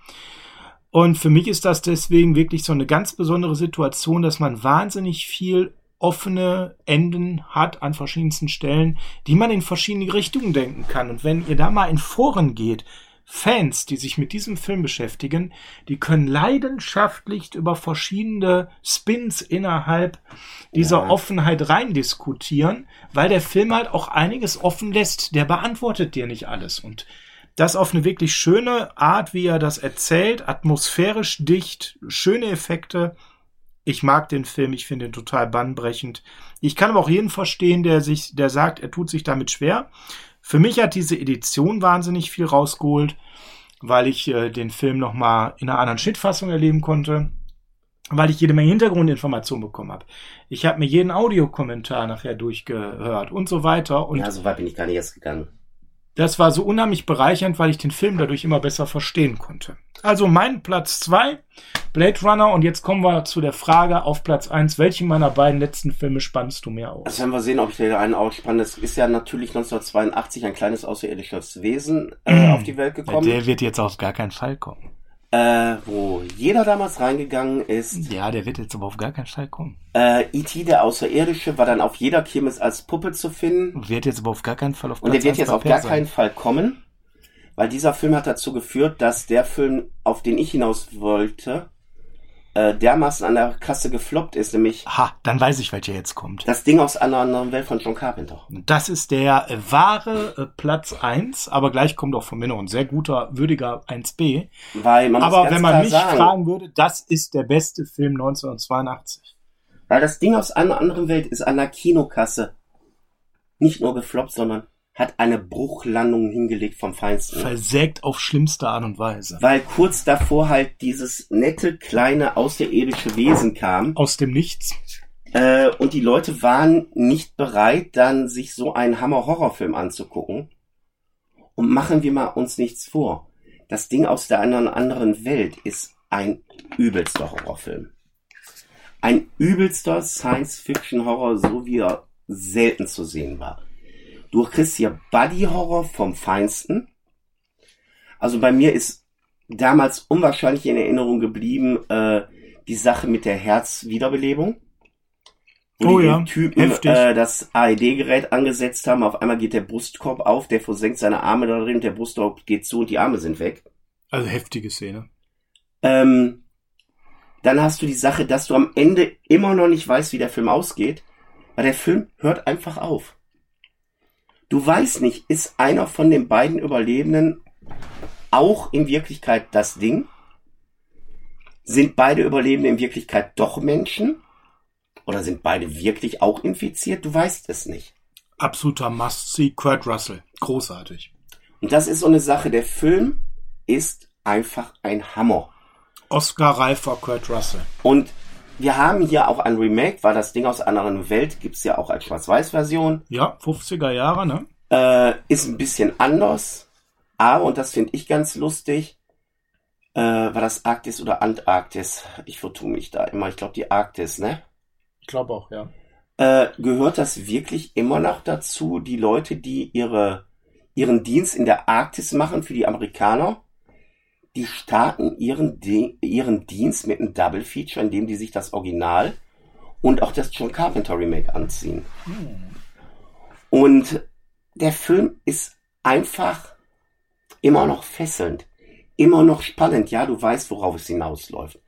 Und für mich ist das deswegen wirklich so eine ganz besondere Situation, dass man wahnsinnig viel offene Enden hat an verschiedensten Stellen, die man in verschiedene Richtungen denken kann. Und wenn ihr da mal in Foren geht, Fans, die sich mit diesem Film beschäftigen, die können leidenschaftlich über verschiedene Spins innerhalb dieser ja. Offenheit rein diskutieren, weil der Film halt auch einiges offen lässt. Der beantwortet dir nicht alles. Und das auf eine wirklich schöne Art, wie er das erzählt, atmosphärisch dicht, schöne Effekte. Ich mag den Film, ich finde ihn total bannbrechend. Ich kann aber auch jeden verstehen, der sich, der sagt, er tut sich damit schwer. Für mich hat diese Edition wahnsinnig viel rausgeholt, weil ich äh, den Film nochmal in einer anderen Schnittfassung erleben konnte, weil ich jede Menge Hintergrundinformationen bekommen habe. Ich habe mir jeden Audiokommentar nachher durchgehört und so weiter. Und ja, so weit bin ich gar nicht erst gegangen. Das war so unheimlich bereichernd, weil ich den Film dadurch immer besser verstehen konnte. Also mein Platz zwei Blade Runner. Und jetzt kommen wir zu der Frage auf Platz eins: Welchen meiner beiden letzten Filme spannst du mehr aus? Also werden wir sehen, ob ich dir einen ausspanne. Es ist ja natürlich 1982 ein kleines außerirdisches Wesen äh, mm. auf die Welt gekommen. Der wird jetzt auf gar keinen Fall kommen äh, wo jeder damals reingegangen ist. Ja, der wird jetzt aber auf gar keinen Fall kommen. Äh, E.T., der Außerirdische, war dann auf jeder Kirmes als Puppe zu finden. Wird jetzt aber auf gar keinen Fall auf Und der wird jetzt auf gar sein. keinen Fall kommen, weil dieser Film hat dazu geführt, dass der Film, auf den ich hinaus wollte, äh, dermaßen an der Kasse gefloppt ist, nämlich. Ha, dann weiß ich, welcher jetzt kommt. Das Ding aus einer anderen Welt von John Carpenter. Das ist der äh, wahre äh, Platz eins, aber gleich kommt auch von mir noch ein sehr guter, würdiger 1b. Weil man aber wenn man mich sagen, fragen würde, das ist der beste Film 1982. Weil das Ding aus einer anderen Welt ist an der Kinokasse nicht nur gefloppt, sondern hat eine Bruchlandung hingelegt vom Feinsten. Versägt auf schlimmste Art und Weise. Weil kurz davor halt dieses nette, kleine, außerirdische Wesen kam. Aus dem Nichts. Äh, und die Leute waren nicht bereit, dann sich so einen Hammer-Horrorfilm anzugucken. Und machen wir mal uns nichts vor. Das Ding aus der anderen, anderen Welt ist ein übelster Horrorfilm. Ein übelster Science-Fiction-Horror, so wie er selten zu sehen war. Du kriegst hier Buddy Horror vom Feinsten. Also bei mir ist damals unwahrscheinlich in Erinnerung geblieben äh, die Sache mit der Herzwiederbelebung. Wo oh die ja, Typen heftig. Äh, das AED-Gerät angesetzt haben. Auf einmal geht der Brustkorb auf, der versenkt seine Arme da drin, der Brustkorb geht zu und die Arme sind weg. Also heftige Szene. Ähm, dann hast du die Sache, dass du am Ende immer noch nicht weißt, wie der Film ausgeht, weil der Film hört einfach auf. Du weißt nicht, ist einer von den beiden Überlebenden auch in Wirklichkeit das Ding? Sind beide Überlebenden in Wirklichkeit doch Menschen? Oder sind beide wirklich auch infiziert? Du weißt es nicht. Absoluter Must-See, Kurt Russell. Großartig. Und das ist so eine Sache. Der Film ist einfach ein Hammer. Oscar-reifer Kurt Russell. Und wir haben hier auch ein Remake, weil das Ding aus einer anderen Welt gibt's ja auch als Schwarz-Weiß-Version. Ja, 50er Jahre, ne? Äh, ist ein bisschen anders, aber, und das finde ich ganz lustig, äh, war das Arktis oder Antarktis? Ich vertue mich da immer. Ich glaube die Arktis, ne? Ich glaube auch, ja. äh, gehört das wirklich immer noch dazu, die Leute, die ihre, ihren Dienst in der Arktis machen für die Amerikaner, die starten ihren, ihren Dienst mit einem Double Feature, indem die sich das Original und auch das John Carpenter Remake anziehen. Hm. Und der Film ist einfach immer noch fesselnd, immer noch spannend. Ja, du weißt, worauf es hinausläuft.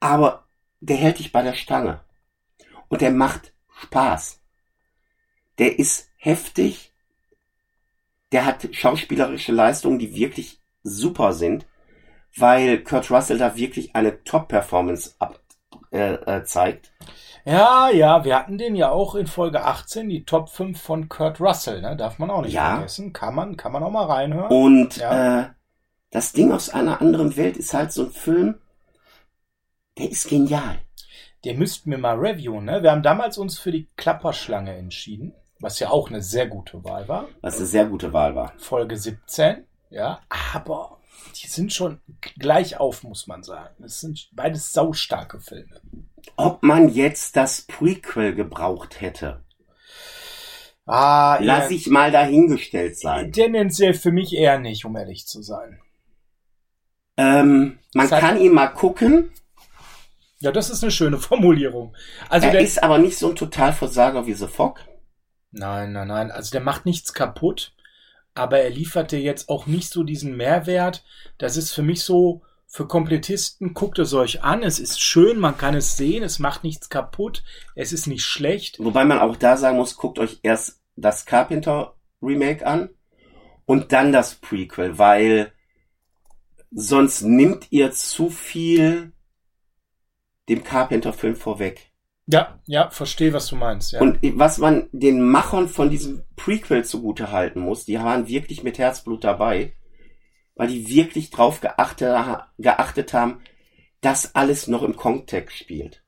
Aber der hält dich bei der Stange. Und der macht Spaß. Der ist heftig. Der hat schauspielerische Leistungen, die wirklich super sind, weil Kurt Russell da wirklich eine Top-Performance äh, äh, zeigt. Ja, ja, wir hatten den ja auch in Folge 18, die Top 5 von Kurt Russell, ne? Darf man auch nicht ja. vergessen. Kann man, kann man auch mal reinhören. Und ja. äh, das Ding aus einer anderen Welt ist halt so ein Film, der ist genial. Der müssten wir mal reviewen, ne? Wir haben damals uns für die Klapperschlange entschieden, was ja auch eine sehr gute Wahl war. Was eine sehr gute Wahl war. Folge 17, ja. Aber die sind schon gleich auf, muss man sagen. Es sind beides saustarke Filme. Ob man jetzt das Prequel gebraucht hätte. Ah, Lass ich mal dahingestellt sein. Tendenziell für mich eher nicht, um ehrlich zu sein. Ähm, man das kann ihn mal gucken. Ja, das ist eine schöne Formulierung. Also er ist aber nicht so ein Totalversager wie The Fog. Nein, nein, nein. Also der macht nichts kaputt aber er lieferte jetzt auch nicht so diesen Mehrwert. Das ist für mich so, für Komplettisten, guckt es euch an, es ist schön, man kann es sehen, es macht nichts kaputt, es ist nicht schlecht. Wobei man auch da sagen muss, guckt euch erst das Carpenter Remake an und dann das Prequel, weil sonst nimmt ihr zu viel dem Carpenter-Film vorweg. Ja, ja, verstehe, was du meinst. Ja. Und was man den Machern von diesem Prequel zugute halten muss, die waren wirklich mit Herzblut dabei, weil die wirklich drauf geachtet, geachtet haben, dass alles noch im Kontext spielt.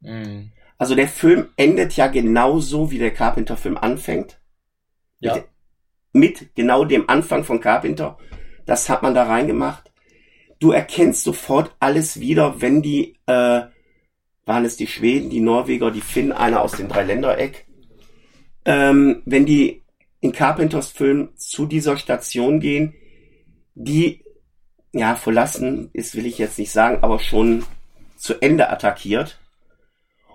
Mhm. Also der Film endet ja genauso, wie der Carpenter-Film anfängt. Ja. Mit, mit genau dem Anfang von Carpenter. Das hat man da reingemacht. Du erkennst sofort alles wieder, wenn die äh, waren es die Schweden, die Norweger, die Finnen, einer aus dem Dreiländereck. Ähm, wenn die in Carpenters Film zu dieser Station gehen, die ja verlassen ist, will ich jetzt nicht sagen, aber schon zu Ende attackiert.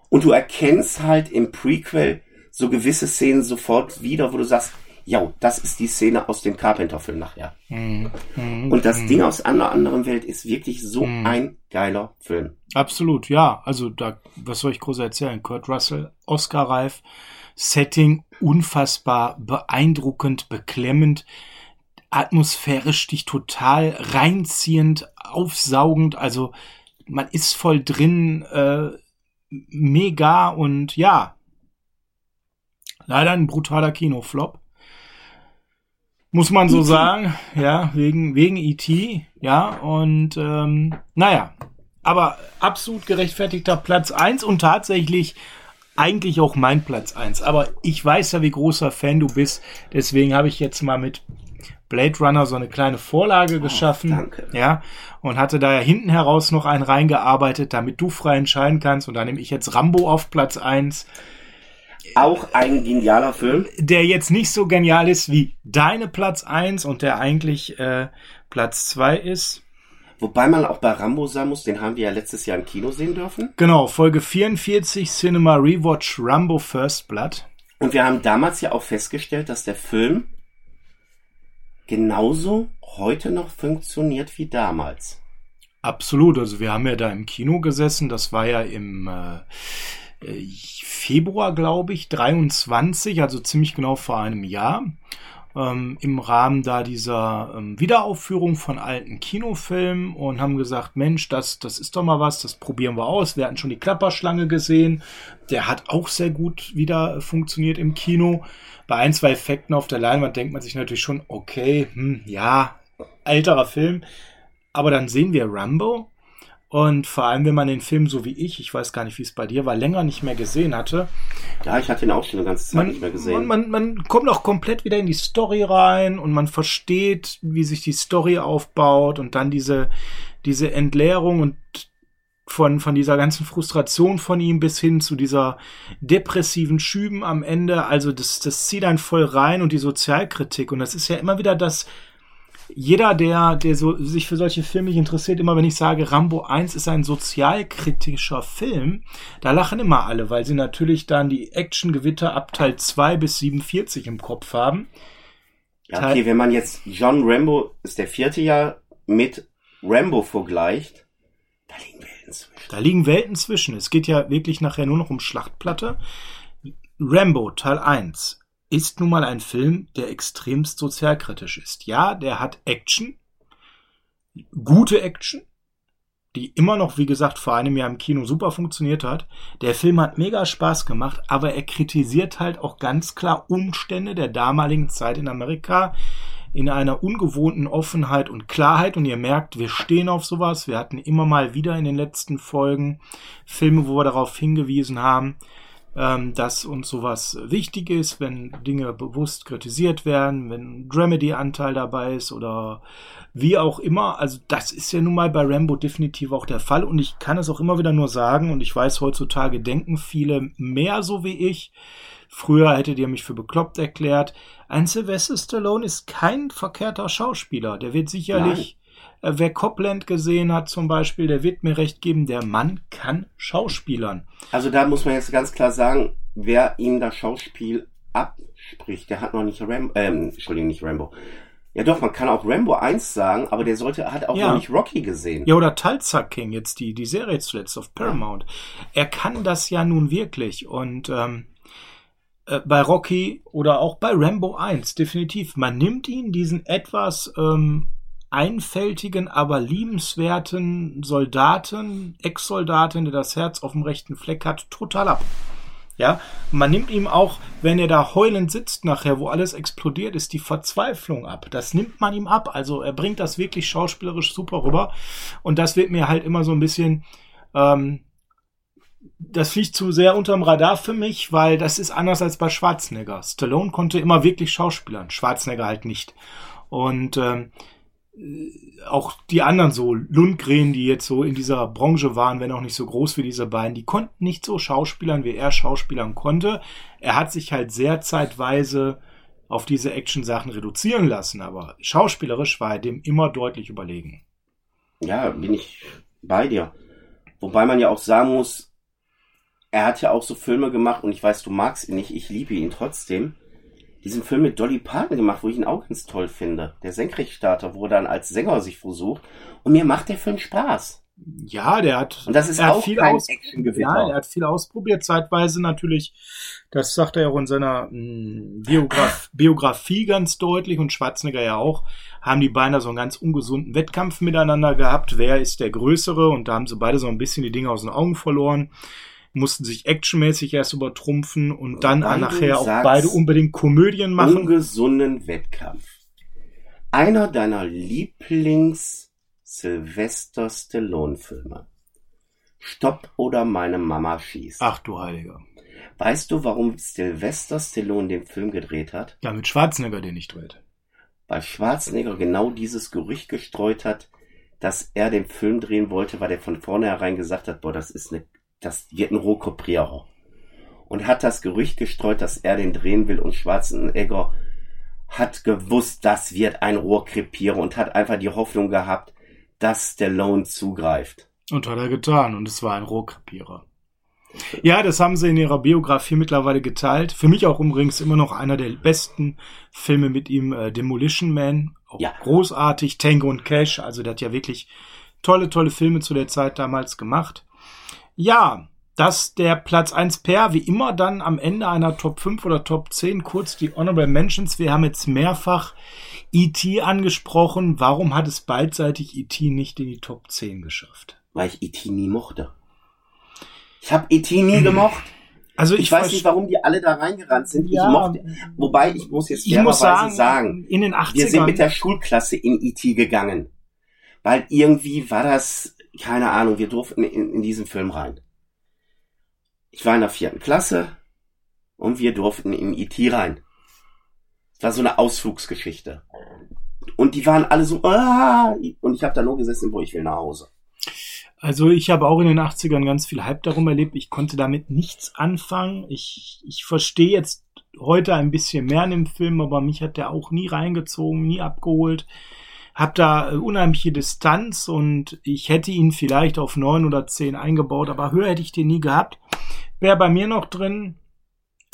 Und du erkennst halt im Prequel so gewisse Szenen sofort wieder, wo du sagst, ja, das ist die Szene aus dem Carpenter-Film nachher. Mhm. Mhm. Und das mhm. Ding aus einer anderen Welt ist wirklich so mhm. ein geiler Film. Absolut, ja. Also da, was soll ich groß erzählen? Kurt Russell, Oscar-reif, Setting unfassbar beeindruckend, beklemmend, atmosphärisch dich total reinziehend, aufsaugend. Also man ist voll drin, äh, mega und ja, leider ein brutaler Kinoflop. Muss man so e sagen, ja, wegen, wegen E.T., ja, und ähm, naja, aber absolut gerechtfertigter Platz eins und tatsächlich eigentlich auch mein Platz eins. Aber ich weiß ja, wie großer Fan du bist, deswegen habe ich jetzt mal mit Blade Runner so eine kleine Vorlage oh, geschaffen. Danke. Ja, und hatte da ja hinten heraus noch einen reingearbeitet, damit du frei entscheiden kannst. Und da nehme ich jetzt Rambo auf Platz eins. Auch ein genialer Film. Der jetzt nicht so genial ist wie deine Platz 1 und der eigentlich äh, Platz 2 ist. Wobei man auch bei Rambo sagen muss, den haben wir ja letztes Jahr im Kino sehen dürfen. Genau, Folge 44 Cinema Rewatch Rambo First Blood. Und wir haben damals ja auch festgestellt, dass der Film genauso heute noch funktioniert wie damals. Absolut, also wir haben ja da im Kino gesessen, das war ja im äh, Februar, glaube ich, 23, also ziemlich genau vor einem Jahr, ähm, im Rahmen da dieser ähm, Wiederaufführung von alten Kinofilmen und haben gesagt, Mensch, das, das ist doch mal was, das probieren wir aus. Wir hatten schon die Klapperschlange gesehen, der hat auch sehr gut wieder funktioniert im Kino. Bei ein, zwei Effekten auf der Leinwand denkt man sich natürlich schon, okay, hm, ja, älterer Film. Aber dann sehen wir Rambo und vor allem, wenn man den Film so wie ich, ich weiß gar nicht, wie es bei dir war, länger nicht mehr gesehen hatte. Ja, ich hatte ihn auch schon eine ganze Zeit man, nicht mehr gesehen. Man, man, man kommt auch komplett wieder in die Story rein und man versteht, wie sich die Story aufbaut und dann diese, diese Entleerung und von, von dieser ganzen Frustration von ihm bis hin zu dieser depressiven Schüben am Ende. Also das, das zieht dann voll rein und die Sozialkritik. Und das ist ja immer wieder das, jeder, der, der so, sich für solche Filme interessiert, immer wenn ich sage, Rambo 1 ist ein sozialkritischer Film, da lachen immer alle, weil sie natürlich dann die Actiongewitter ab Teil 2 bis 47 im Kopf haben. Ja, okay, wenn man jetzt John Rambo ist der vierte Jahr mit Rambo vergleicht, da liegen Welten zwischen. Da liegen Welten zwischen. Es geht ja wirklich nachher nur noch um Schlachtplatte. Rambo Teil 1 ist nun mal ein Film, der extremst sozialkritisch ist. Ja, der hat Action, gute Action, die immer noch, wie gesagt, vor einem Jahr im Kino super funktioniert hat. Der Film hat mega Spaß gemacht, aber er kritisiert halt auch ganz klar Umstände der damaligen Zeit in Amerika in einer ungewohnten Offenheit und Klarheit. Und ihr merkt, wir stehen auf sowas. Wir hatten immer mal wieder in den letzten Folgen Filme, wo wir darauf hingewiesen haben, ähm, dass uns sowas wichtig ist, wenn Dinge bewusst kritisiert werden, wenn Dramedy-Anteil dabei ist oder wie auch immer. Also das ist ja nun mal bei Rambo definitiv auch der Fall und ich kann es auch immer wieder nur sagen und ich weiß, heutzutage denken viele mehr so wie ich. Früher hättet ihr mich für bekloppt erklärt. Ein Sylvester Stallone ist kein verkehrter Schauspieler. Der wird sicherlich wer Copland gesehen hat zum Beispiel, der wird mir recht geben, der Mann kann Schauspielern. Also da muss man jetzt ganz klar sagen, wer ihm das Schauspiel abspricht, der hat noch nicht Rambo, ähm, Entschuldigung, nicht Rambo. Ja doch, man kann auch Rambo 1 sagen, aber der sollte, hat auch ja. noch nicht Rocky gesehen. Ja, oder Tulsa King, jetzt die, die Serie zuletzt auf Paramount. Er kann das ja nun wirklich und ähm, äh, bei Rocky oder auch bei Rambo 1, definitiv. Man nimmt ihn, diesen etwas ähm, einfältigen, aber liebenswerten Soldaten, Ex-Soldaten, der das Herz auf dem rechten Fleck hat, total ab. Ja, man nimmt ihm auch, wenn er da heulend sitzt nachher, wo alles explodiert ist, die Verzweiflung ab. Das nimmt man ihm ab. Also er bringt das wirklich schauspielerisch super rüber. Und das wird mir halt immer so ein bisschen, ähm, das fliegt zu sehr unterm Radar für mich, weil das ist anders als bei Schwarzenegger. Stallone konnte immer wirklich schauspielern, Schwarzenegger halt nicht. Und ähm, auch die anderen so, Lundgren, die jetzt so in dieser Branche waren, wenn auch nicht so groß wie diese beiden, die konnten nicht so schauspielern, wie er schauspielern konnte. Er hat sich halt sehr zeitweise auf diese Action-Sachen reduzieren lassen, aber schauspielerisch war er dem immer deutlich überlegen. Ja, bin ich bei dir. Wobei man ja auch sagen muss, er hat ja auch so Filme gemacht und ich weiß, du magst ihn nicht, ich liebe ihn trotzdem diesen Film mit Dolly Parton gemacht, wo ich ihn auch ganz toll finde. Der Senkrechtstarter, wo er dann als Sänger sich versucht. Und mir macht der Film Spaß. Ja, der hat. Und das ist auch viel kein aus, Ja, er hat viel ausprobiert, zeitweise natürlich. Das sagt er ja auch in seiner mh, hm, Biograf Biografie ganz deutlich und Schwarzenegger ja auch. Haben die beide so einen ganz ungesunden Wettkampf miteinander gehabt. Wer ist der Größere? Und da haben sie beide so ein bisschen die Dinge aus den Augen verloren mussten sich actionmäßig erst übertrumpfen und dann Weil nachher auch beide unbedingt Komödien machen. Ungesunden Wettkampf. Einer deiner Lieblings Sylvester Stallone Filme. Stopp oder meine Mama schießt. Ach du Heiliger. Weißt du, warum Sylvester Stallone den Film gedreht hat? Ja, mit Schwarzenegger den nicht dreht. Weil Schwarzenegger genau dieses Gerücht gestreut hat, dass er den Film drehen wollte, weil er von vornherein gesagt hat, boah, das ist eine das wird ein Rohkopierer. Und hat das Gerücht gestreut, dass er den drehen will und Schwarzenegger hat gewusst, das wird ein Rohrkrepierer und hat einfach die Hoffnung gehabt, dass Stallone zugreift. Und hat er getan und es war ein Rohrkrepierer. Ja, das haben sie in ihrer Biografie mittlerweile geteilt. Für mich auch übrigens immer noch einer der besten Filme mit ihm, äh, Demolition Man. Auch ja. großartig, Tango und Cash. Also der hat ja wirklich tolle, tolle Filme zu der Zeit damals gemacht. Ja, dass der Platz 1 Per wie immer dann am Ende einer Top 5 oder Top 10 kurz die Honorable Mentions. Wir haben jetzt mehrfach E.T. angesprochen. Warum hat es beidseitig E.T. nicht in die Top 10 geschafft? Weil ich E.T. nie mochte. Ich habe E.T. nie gemocht. Also ich, ich weiß nicht, warum die alle da reingerannt sind. Ja, ich mochte, wobei ich muss jetzt sagen, sagen, in den 80ern, wir sind mit der Schulklasse in E.T. gegangen. Weil irgendwie war das keine Ahnung, wir durften in, in diesen Film rein. Ich war in der vierten Klasse und wir durften in IT e rein. Es war so eine Ausflugsgeschichte. Und die waren alle so, ah, und ich habe da nur gesessen, wo ich will nach Hause. Also ich habe auch in den 80ern ganz viel Hype darum erlebt. Ich konnte damit nichts anfangen. Ich, ich verstehe jetzt heute ein bisschen mehr in dem Film, aber mich hat der auch nie reingezogen, nie abgeholt. Hab da äh, unheimliche Distanz und ich hätte ihn vielleicht auf neun oder zehn eingebaut, aber höher hätte ich den nie gehabt. Wäre bei mir noch drin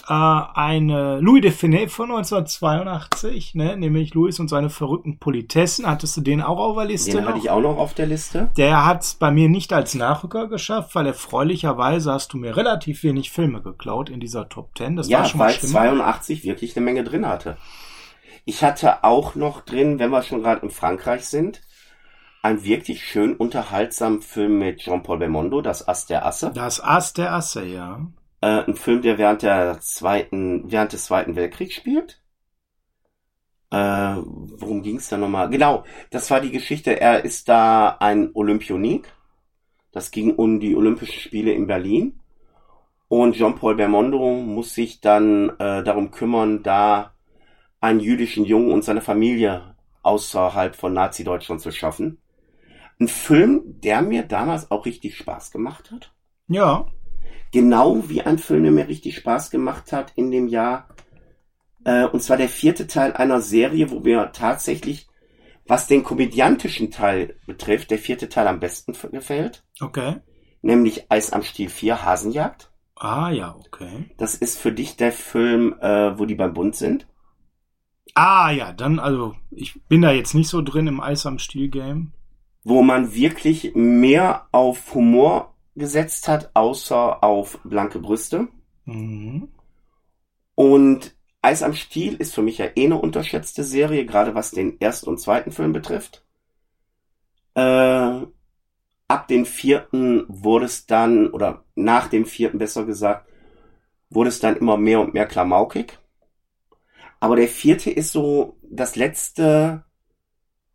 äh, eine Louis de Finet von 1982, ne? nämlich Louis und seine verrückten Politessen. Hattest du den auch auf der Liste? Den noch? hatte ich auch noch auf der Liste. Der hat es bei mir nicht als Nachrücker geschafft, weil erfreulicherweise hast du mir relativ wenig Filme geklaut in dieser Top 10. Das war Ja, schon mal weil schlimm. 82 wirklich eine Menge drin hatte. Ich hatte auch noch drin, wenn wir schon gerade in Frankreich sind, einen wirklich schön unterhaltsamen Film mit Jean-Paul Belmondo, Das Ass der Asse. Das Ass der Asse, ja. Äh, ein Film, der während der zweiten, während des Zweiten Weltkriegs spielt. Äh, worum ging's da nochmal? Genau, das war die Geschichte. Er ist da ein Olympionik. Das ging um die Olympischen Spiele in Berlin. Und Jean-Paul Belmondo muss sich dann äh, darum kümmern, da einen jüdischen Jungen und seine Familie außerhalb von Nazi-Deutschland zu schaffen. Ein Film, der mir damals auch richtig Spaß gemacht hat. Ja. Genau wie ein Film, der mir richtig Spaß gemacht hat in dem Jahr. Äh, und zwar der vierte Teil einer Serie, wo mir tatsächlich, was den komödiantischen Teil betrifft, der vierte Teil am besten gefällt. Okay. Nämlich Eis am Stiel 4, Hasenjagd. Ah, ja, okay. Das ist für dich der Film, äh, wo die beim Bund sind. Ah, ja, dann, also, ich bin da jetzt nicht so drin im Eis am Stiel Game. Wo man wirklich mehr auf Humor gesetzt hat, außer auf blanke Brüste. Mhm. Und Eis am Stiel ist für mich ja eh eine unterschätzte Serie, gerade was den ersten und zweiten Film betrifft. Äh, ab dem vierten wurde es dann, oder nach dem vierten besser gesagt, wurde es dann immer mehr und mehr klamaukig. Aber der vierte ist so das letzte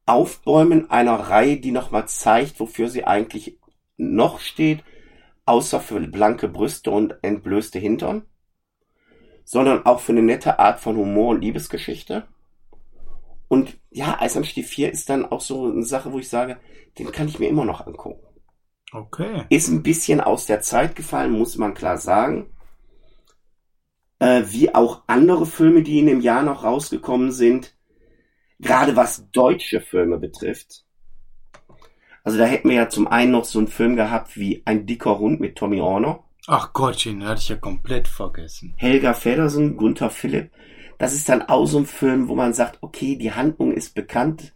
Aufbäumen einer Reihe, die nochmal zeigt, wofür sie eigentlich noch steht, außer für blanke Brüste und entblößte Hintern sondern auch für eine nette Art von Humor und Liebesgeschichte. Und ja, Eis am Stiel 4 ist dann auch so eine Sache, wo ich sage, den kann ich mir immer noch angucken. Okay. Ist ein bisschen aus der Zeit gefallen, muss man klar sagen. Äh, wie auch andere Filme, die in dem Jahr noch rausgekommen sind. Gerade was deutsche Filme betrifft. Also da hätten wir ja zum einen noch so einen Film gehabt wie Ein dicker Hund mit Tommy Orner. Ach Gottchen, den hatte ich ja komplett vergessen. Helga Feddersen, Gunther Philipp. Das ist dann auch so ein Film, wo man sagt, okay, die Handlung ist bekannt,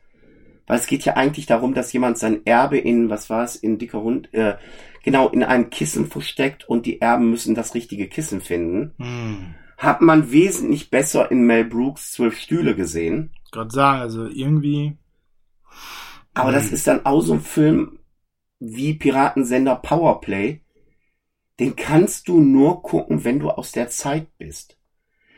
weil es geht ja eigentlich darum, dass jemand sein Erbe in, was war es, in dicker Hund, äh, genau, in einem Kissen versteckt und die Erben müssen das richtige Kissen finden. Hm. Hat man wesentlich besser in Mel Brooks Zwölf Stühle gesehen. Gerade sagen, also irgendwie. Aber das Hm. ist dann auch so ein Film wie Piratensender Powerplay. Den kannst du nur gucken, wenn du aus der Zeit bist.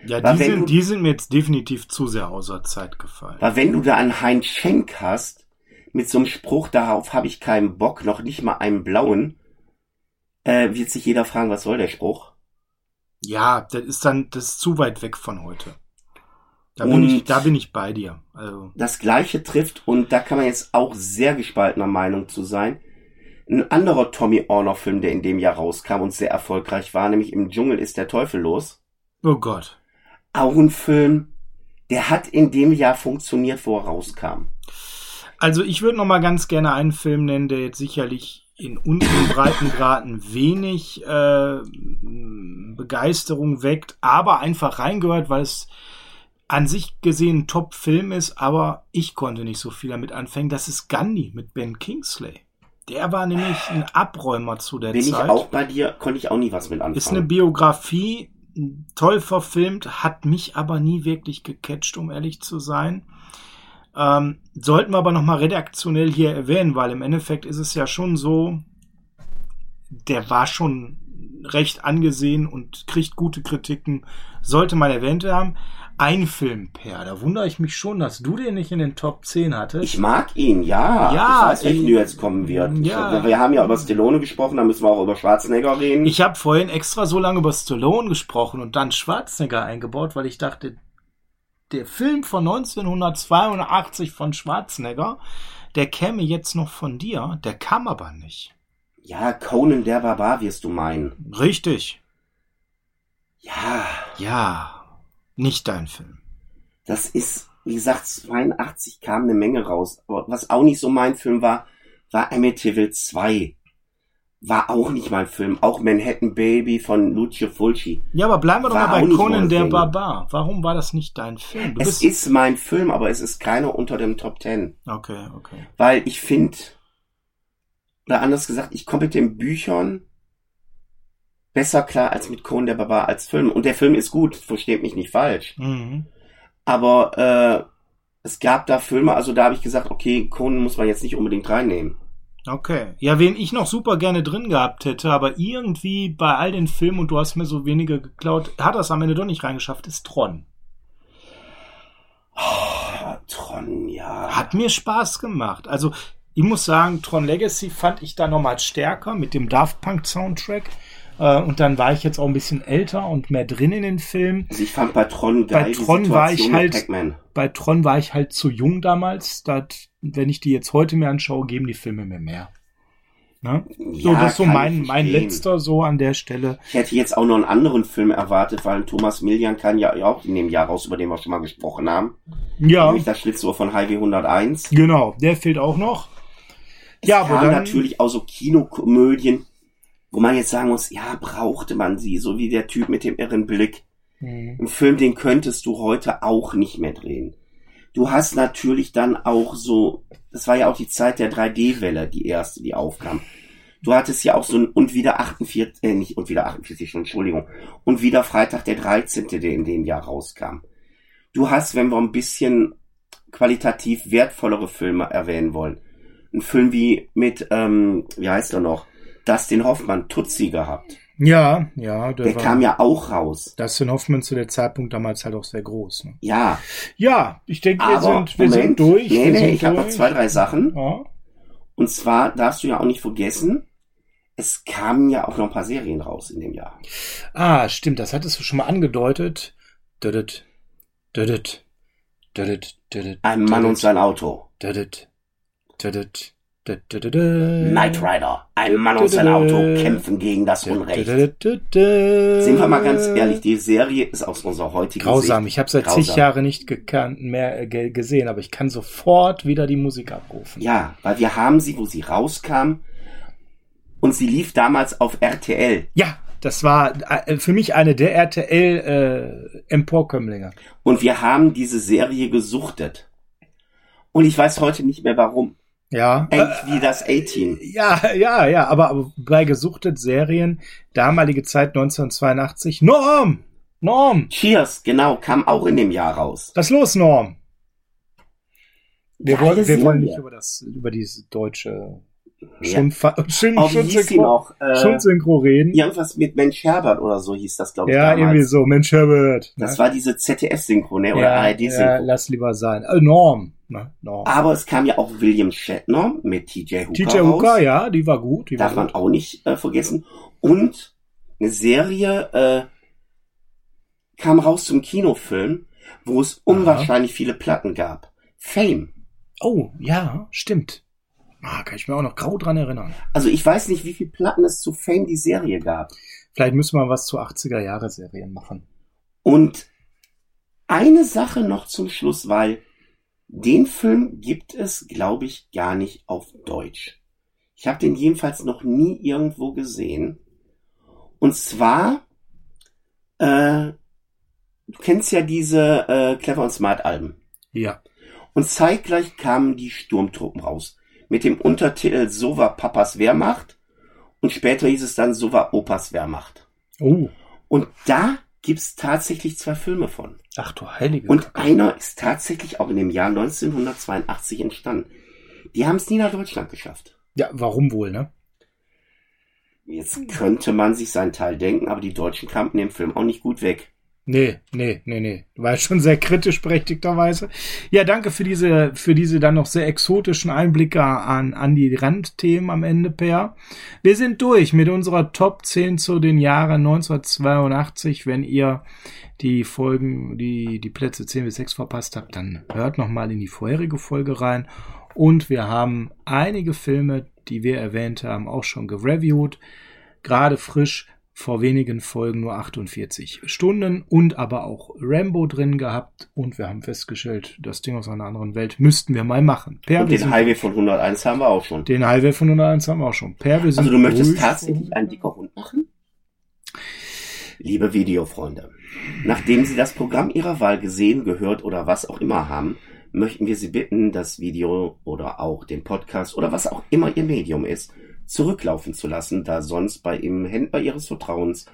Ja, Weil die sind, du- die sind mir jetzt definitiv zu sehr außer Zeit gefallen. Weil wenn du da einen Heinz Schenk hast, mit so einem Spruch, darauf habe ich keinen Bock, noch nicht mal einen blauen, äh, wird sich jeder fragen, was soll der Spruch? Ja, das ist dann, das ist zu weit weg von heute. Da Und- bin ich, da bin ich bei dir. Also, Das gleiche trifft, und da kann man jetzt auch sehr gespaltener Meinung zu sein, ein anderer Tommy Orner Film, der in dem Jahr rauskam und sehr erfolgreich war, nämlich Im Dschungel ist der Teufel los. oh Gott. Auch ein Film, der hat in dem Jahr funktioniert, wo er rauskam. Also ich würde noch mal ganz gerne einen Film nennen, der jetzt sicherlich in unseren Breitengraden wenig äh, Begeisterung weckt, aber einfach reingehört, weil es an sich gesehen ein Top-Film ist, aber ich konnte nicht so viel damit anfangen. Das ist Gandhi mit Ben Kingsley. Der war nämlich ein Abräumer zu der Bin ich Zeit. auch bei dir, konnte ich auch nie was mit anfangen. Ist eine Biografie, toll verfilmt, hat mich aber nie wirklich gecatcht, um ehrlich zu sein. Ähm, sollten wir aber nochmal redaktionell hier erwähnen, weil im Endeffekt ist es ja schon so, der war schon recht angesehen und kriegt gute Kritiken, sollte man erwähnt haben. Ein Film, Per, da wundere ich mich schon, dass du den nicht in den Top 10 hattest. Ich mag ihn, ja. Ja, ich weiß, äh, du jetzt kommen wird. ja. Ich, wir haben ja über Stallone gesprochen, da müssen wir auch über Schwarzenegger reden. Ich habe vorhin extra so lange über Stallone gesprochen und dann Schwarzenegger eingebaut, weil ich dachte, der Film von 1982 von Schwarzenegger, der käme jetzt noch von dir, der kam aber nicht. Ja, Conan der Barbar wirst du meinen. Richtig. Ja, Ja. Nicht dein Film. das ist, wie gesagt, 82 kam eine Menge raus. Aber was auch nicht so mein Film war, war Amityville 2. War auch nicht mein Film. Auch Manhattan Baby von Lucio Fulci. Ja, aber bleiben wir doch mal bei Conan der Ding. Barbar. Warum war das nicht dein Film? Du Es ist mein Film, aber es ist keiner unter dem Top Ten. okay, okay. Weil ich finde, oder anders gesagt, ich komme mit den Büchern besser klar als mit Conan der Barbar als Film. Und der Film ist gut, versteht mich nicht falsch. Mhm. Aber äh, es gab da Filme, also da habe ich gesagt, okay, Conan muss man jetzt nicht unbedingt reinnehmen. Okay. Ja, wen ich noch super gerne drin gehabt hätte, aber irgendwie bei all den Filmen und du hast mir so wenige geklaut, hat das am Ende doch nicht reingeschafft, ist Tron. Oh, Tron, ja. Hat mir Spaß gemacht. Also, ich muss sagen, Tron Legacy fand ich da nochmal stärker mit dem Daft Punk Soundtrack. Äh, und dann war ich jetzt auch ein bisschen älter und mehr drin in den Film. Also ich fand bei Tron geil Bei Tron war ich halt-. Bei Tron war ich halt zu jung damals. Dat, wenn ich die jetzt heute mir anschaue, geben die Filme mir mehr. Ne? So, Ja, das ist so mein, mein letzter so an der Stelle. Ich hätte jetzt auch noch einen anderen Film erwartet, weil Thomas Millian kann ja auch in dem Jahr raus, über den wir schon mal gesprochen haben. Ja, Nämlich das Schlitzohr von Highway 101. genau, der fehlt auch noch. Es Ja, aber dann- natürlich auch so Kinokomödien, wo man jetzt sagen muss, ja, brauchte man sie, so wie der Typ mit dem irren Blick. Mhm. Ein Film, den könntest du heute auch nicht mehr drehen. Du hast natürlich dann auch so, das war ja auch die Zeit der 3D-Welle, die erste, die aufkam. Du hattest ja auch so ein, und wieder 48, äh, nicht, und wieder 48 Stunden, Entschuldigung, und wieder Freitag der 13., der in dem Jahr rauskam. Du hast, wenn wir ein bisschen qualitativ wertvollere Filme erwähnen wollen, einen Film wie mit, ähm, wie heißt er noch, Dustin Hoffmann, Tutsi gehabt. Ja, ja, der, Der war, kam ja auch raus. Dustin Hoffman zu der Zeitpunkt damals halt auch sehr groß. Ne? Ja, Ja, ich denke, wir sind, wir Moment, sind durch. nee, nee, ich habe noch zwei, drei Sachen. Ja. Und zwar darfst du ja auch nicht vergessen, es kamen ja auch noch ein paar Serien raus in dem Jahr. Ah, stimmt, das hattest du schon mal angedeutet. Dödit, dödit, dödit, dödit, Ein Mann und sein Auto. dödit, dödit, Knight Rider. Ein Mann und sein Auto kämpfen gegen das Unrecht. Sind wir mal ganz ehrlich, die Serie ist aus unserer heutigen Grausam. Sicht Ich habe seit grausam. zig Jahren nicht gekannt, mehr äh, ge- gesehen, aber ich kann sofort wieder die Musik abrufen. Ja, weil wir haben sie, wo sie rauskam, und sie lief damals auf RTL. Ja, das war äh, für mich eine der RTL äh, Emporkömmlinge. Und wir haben diese Serie gesuchtet. Und ich weiß heute nicht mehr warum. Ja. Ähnlich wie das A-Team. Ja, ja, ja, aber, aber bei gesuchtet Serien, damalige Zeit 1982, Norm! Norm! Cheers, genau, kam auch in dem Jahr raus. Was ist los, Norm? Wir, Geile wollen, wir wollen nicht über das, über diese deutsche Ja. Schundfa Schund, Oh? Äh, Schundsynchro reden. Ja, irgendwas mit Mensch Herbert oder so hieß das, glaube ich, irgendwie damals. so, Mensch Herbert. Das ne? war diese ZDF-Synchro, ne? Oder ja, ja, ARD-Synchro. lass lieber sein. Äh, Norm. Ne? Norm. Aber es kam ja auch William Shatner mit TJ Hooker TJ raus. Hooker, ja, die war gut. Die Darf war man gut. auch nicht äh, vergessen. Und eine Serie äh, kam raus zum Kinofilm, wo es unwahrscheinlich viele Platten gab. Fame. Oh, ja, stimmt. Ah, kann ich mir auch noch grau dran erinnern. Also ich weiß nicht, wie viele Platten es zu Fame die Serie gab. Vielleicht müssen wir was zu 80er-Jahre-Serien machen. Und eine Sache noch zum Schluss, weil den Film gibt es, glaube ich, gar nicht auf Deutsch. Ich habe den jedenfalls noch nie irgendwo gesehen. Und zwar, äh, du kennst ja diese äh, Clever und Smart Alben. Ja. Und zeitgleich kamen die Sturmtruppen raus. Mit dem Untertitel So war Papas Wehrmacht. Und später hieß es dann So war Opas Wehrmacht. Oh. Und da gibt's tatsächlich zwei Filme von. Ach du heilige. Und Kacke. einer ist tatsächlich auch in dem Jahr 1982 entstanden. Die haben es nie nach Deutschland geschafft. Ja, warum wohl, ne? Jetzt könnte man sich seinen Teil denken, aber die Deutschen kamen in dem Film auch nicht gut weg. Nee, nee, nee, nee. Warst schon sehr kritisch, berechtigterweise. Ja, danke für diese, für diese dann noch sehr exotischen Einblicke an, an die Randthemen am Ende, Per. Wir sind durch mit unserer Top 10 zu den Jahren 1982. Wenn ihr die Folgen, die, die Plätze 10 bis 6 verpasst habt, dann hört nochmal in die vorherige Folge rein. Und wir haben einige Filme die wir erwähnt haben, auch schon gereviewt. Gerade frisch vor wenigen Folgen nur 48 Stunden und aber auch Rambo drin gehabt und wir haben festgestellt, das Ding aus einer anderen Welt müssten wir mal machen. Per, und den Highway von 101 haben wir auch schon. Den Highway von 101 haben wir auch schon. Per, also du möchtest tatsächlich einen dicker Hund machen? Liebe Videofreunde, nachdem Sie das Programm Ihrer Wahl gesehen, gehört oder was auch immer haben, möchten wir Sie bitten, das Video oder auch den Podcast oder was auch immer Ihr Medium ist, zurücklaufen zu lassen, da sonst bei ihm Händler Ihres Vertrauens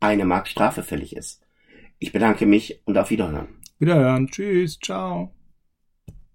eine Mark Strafe fällig ist. Ich bedanke mich und auf Wiederhören. Wiederhören. Tschüss. Ciao.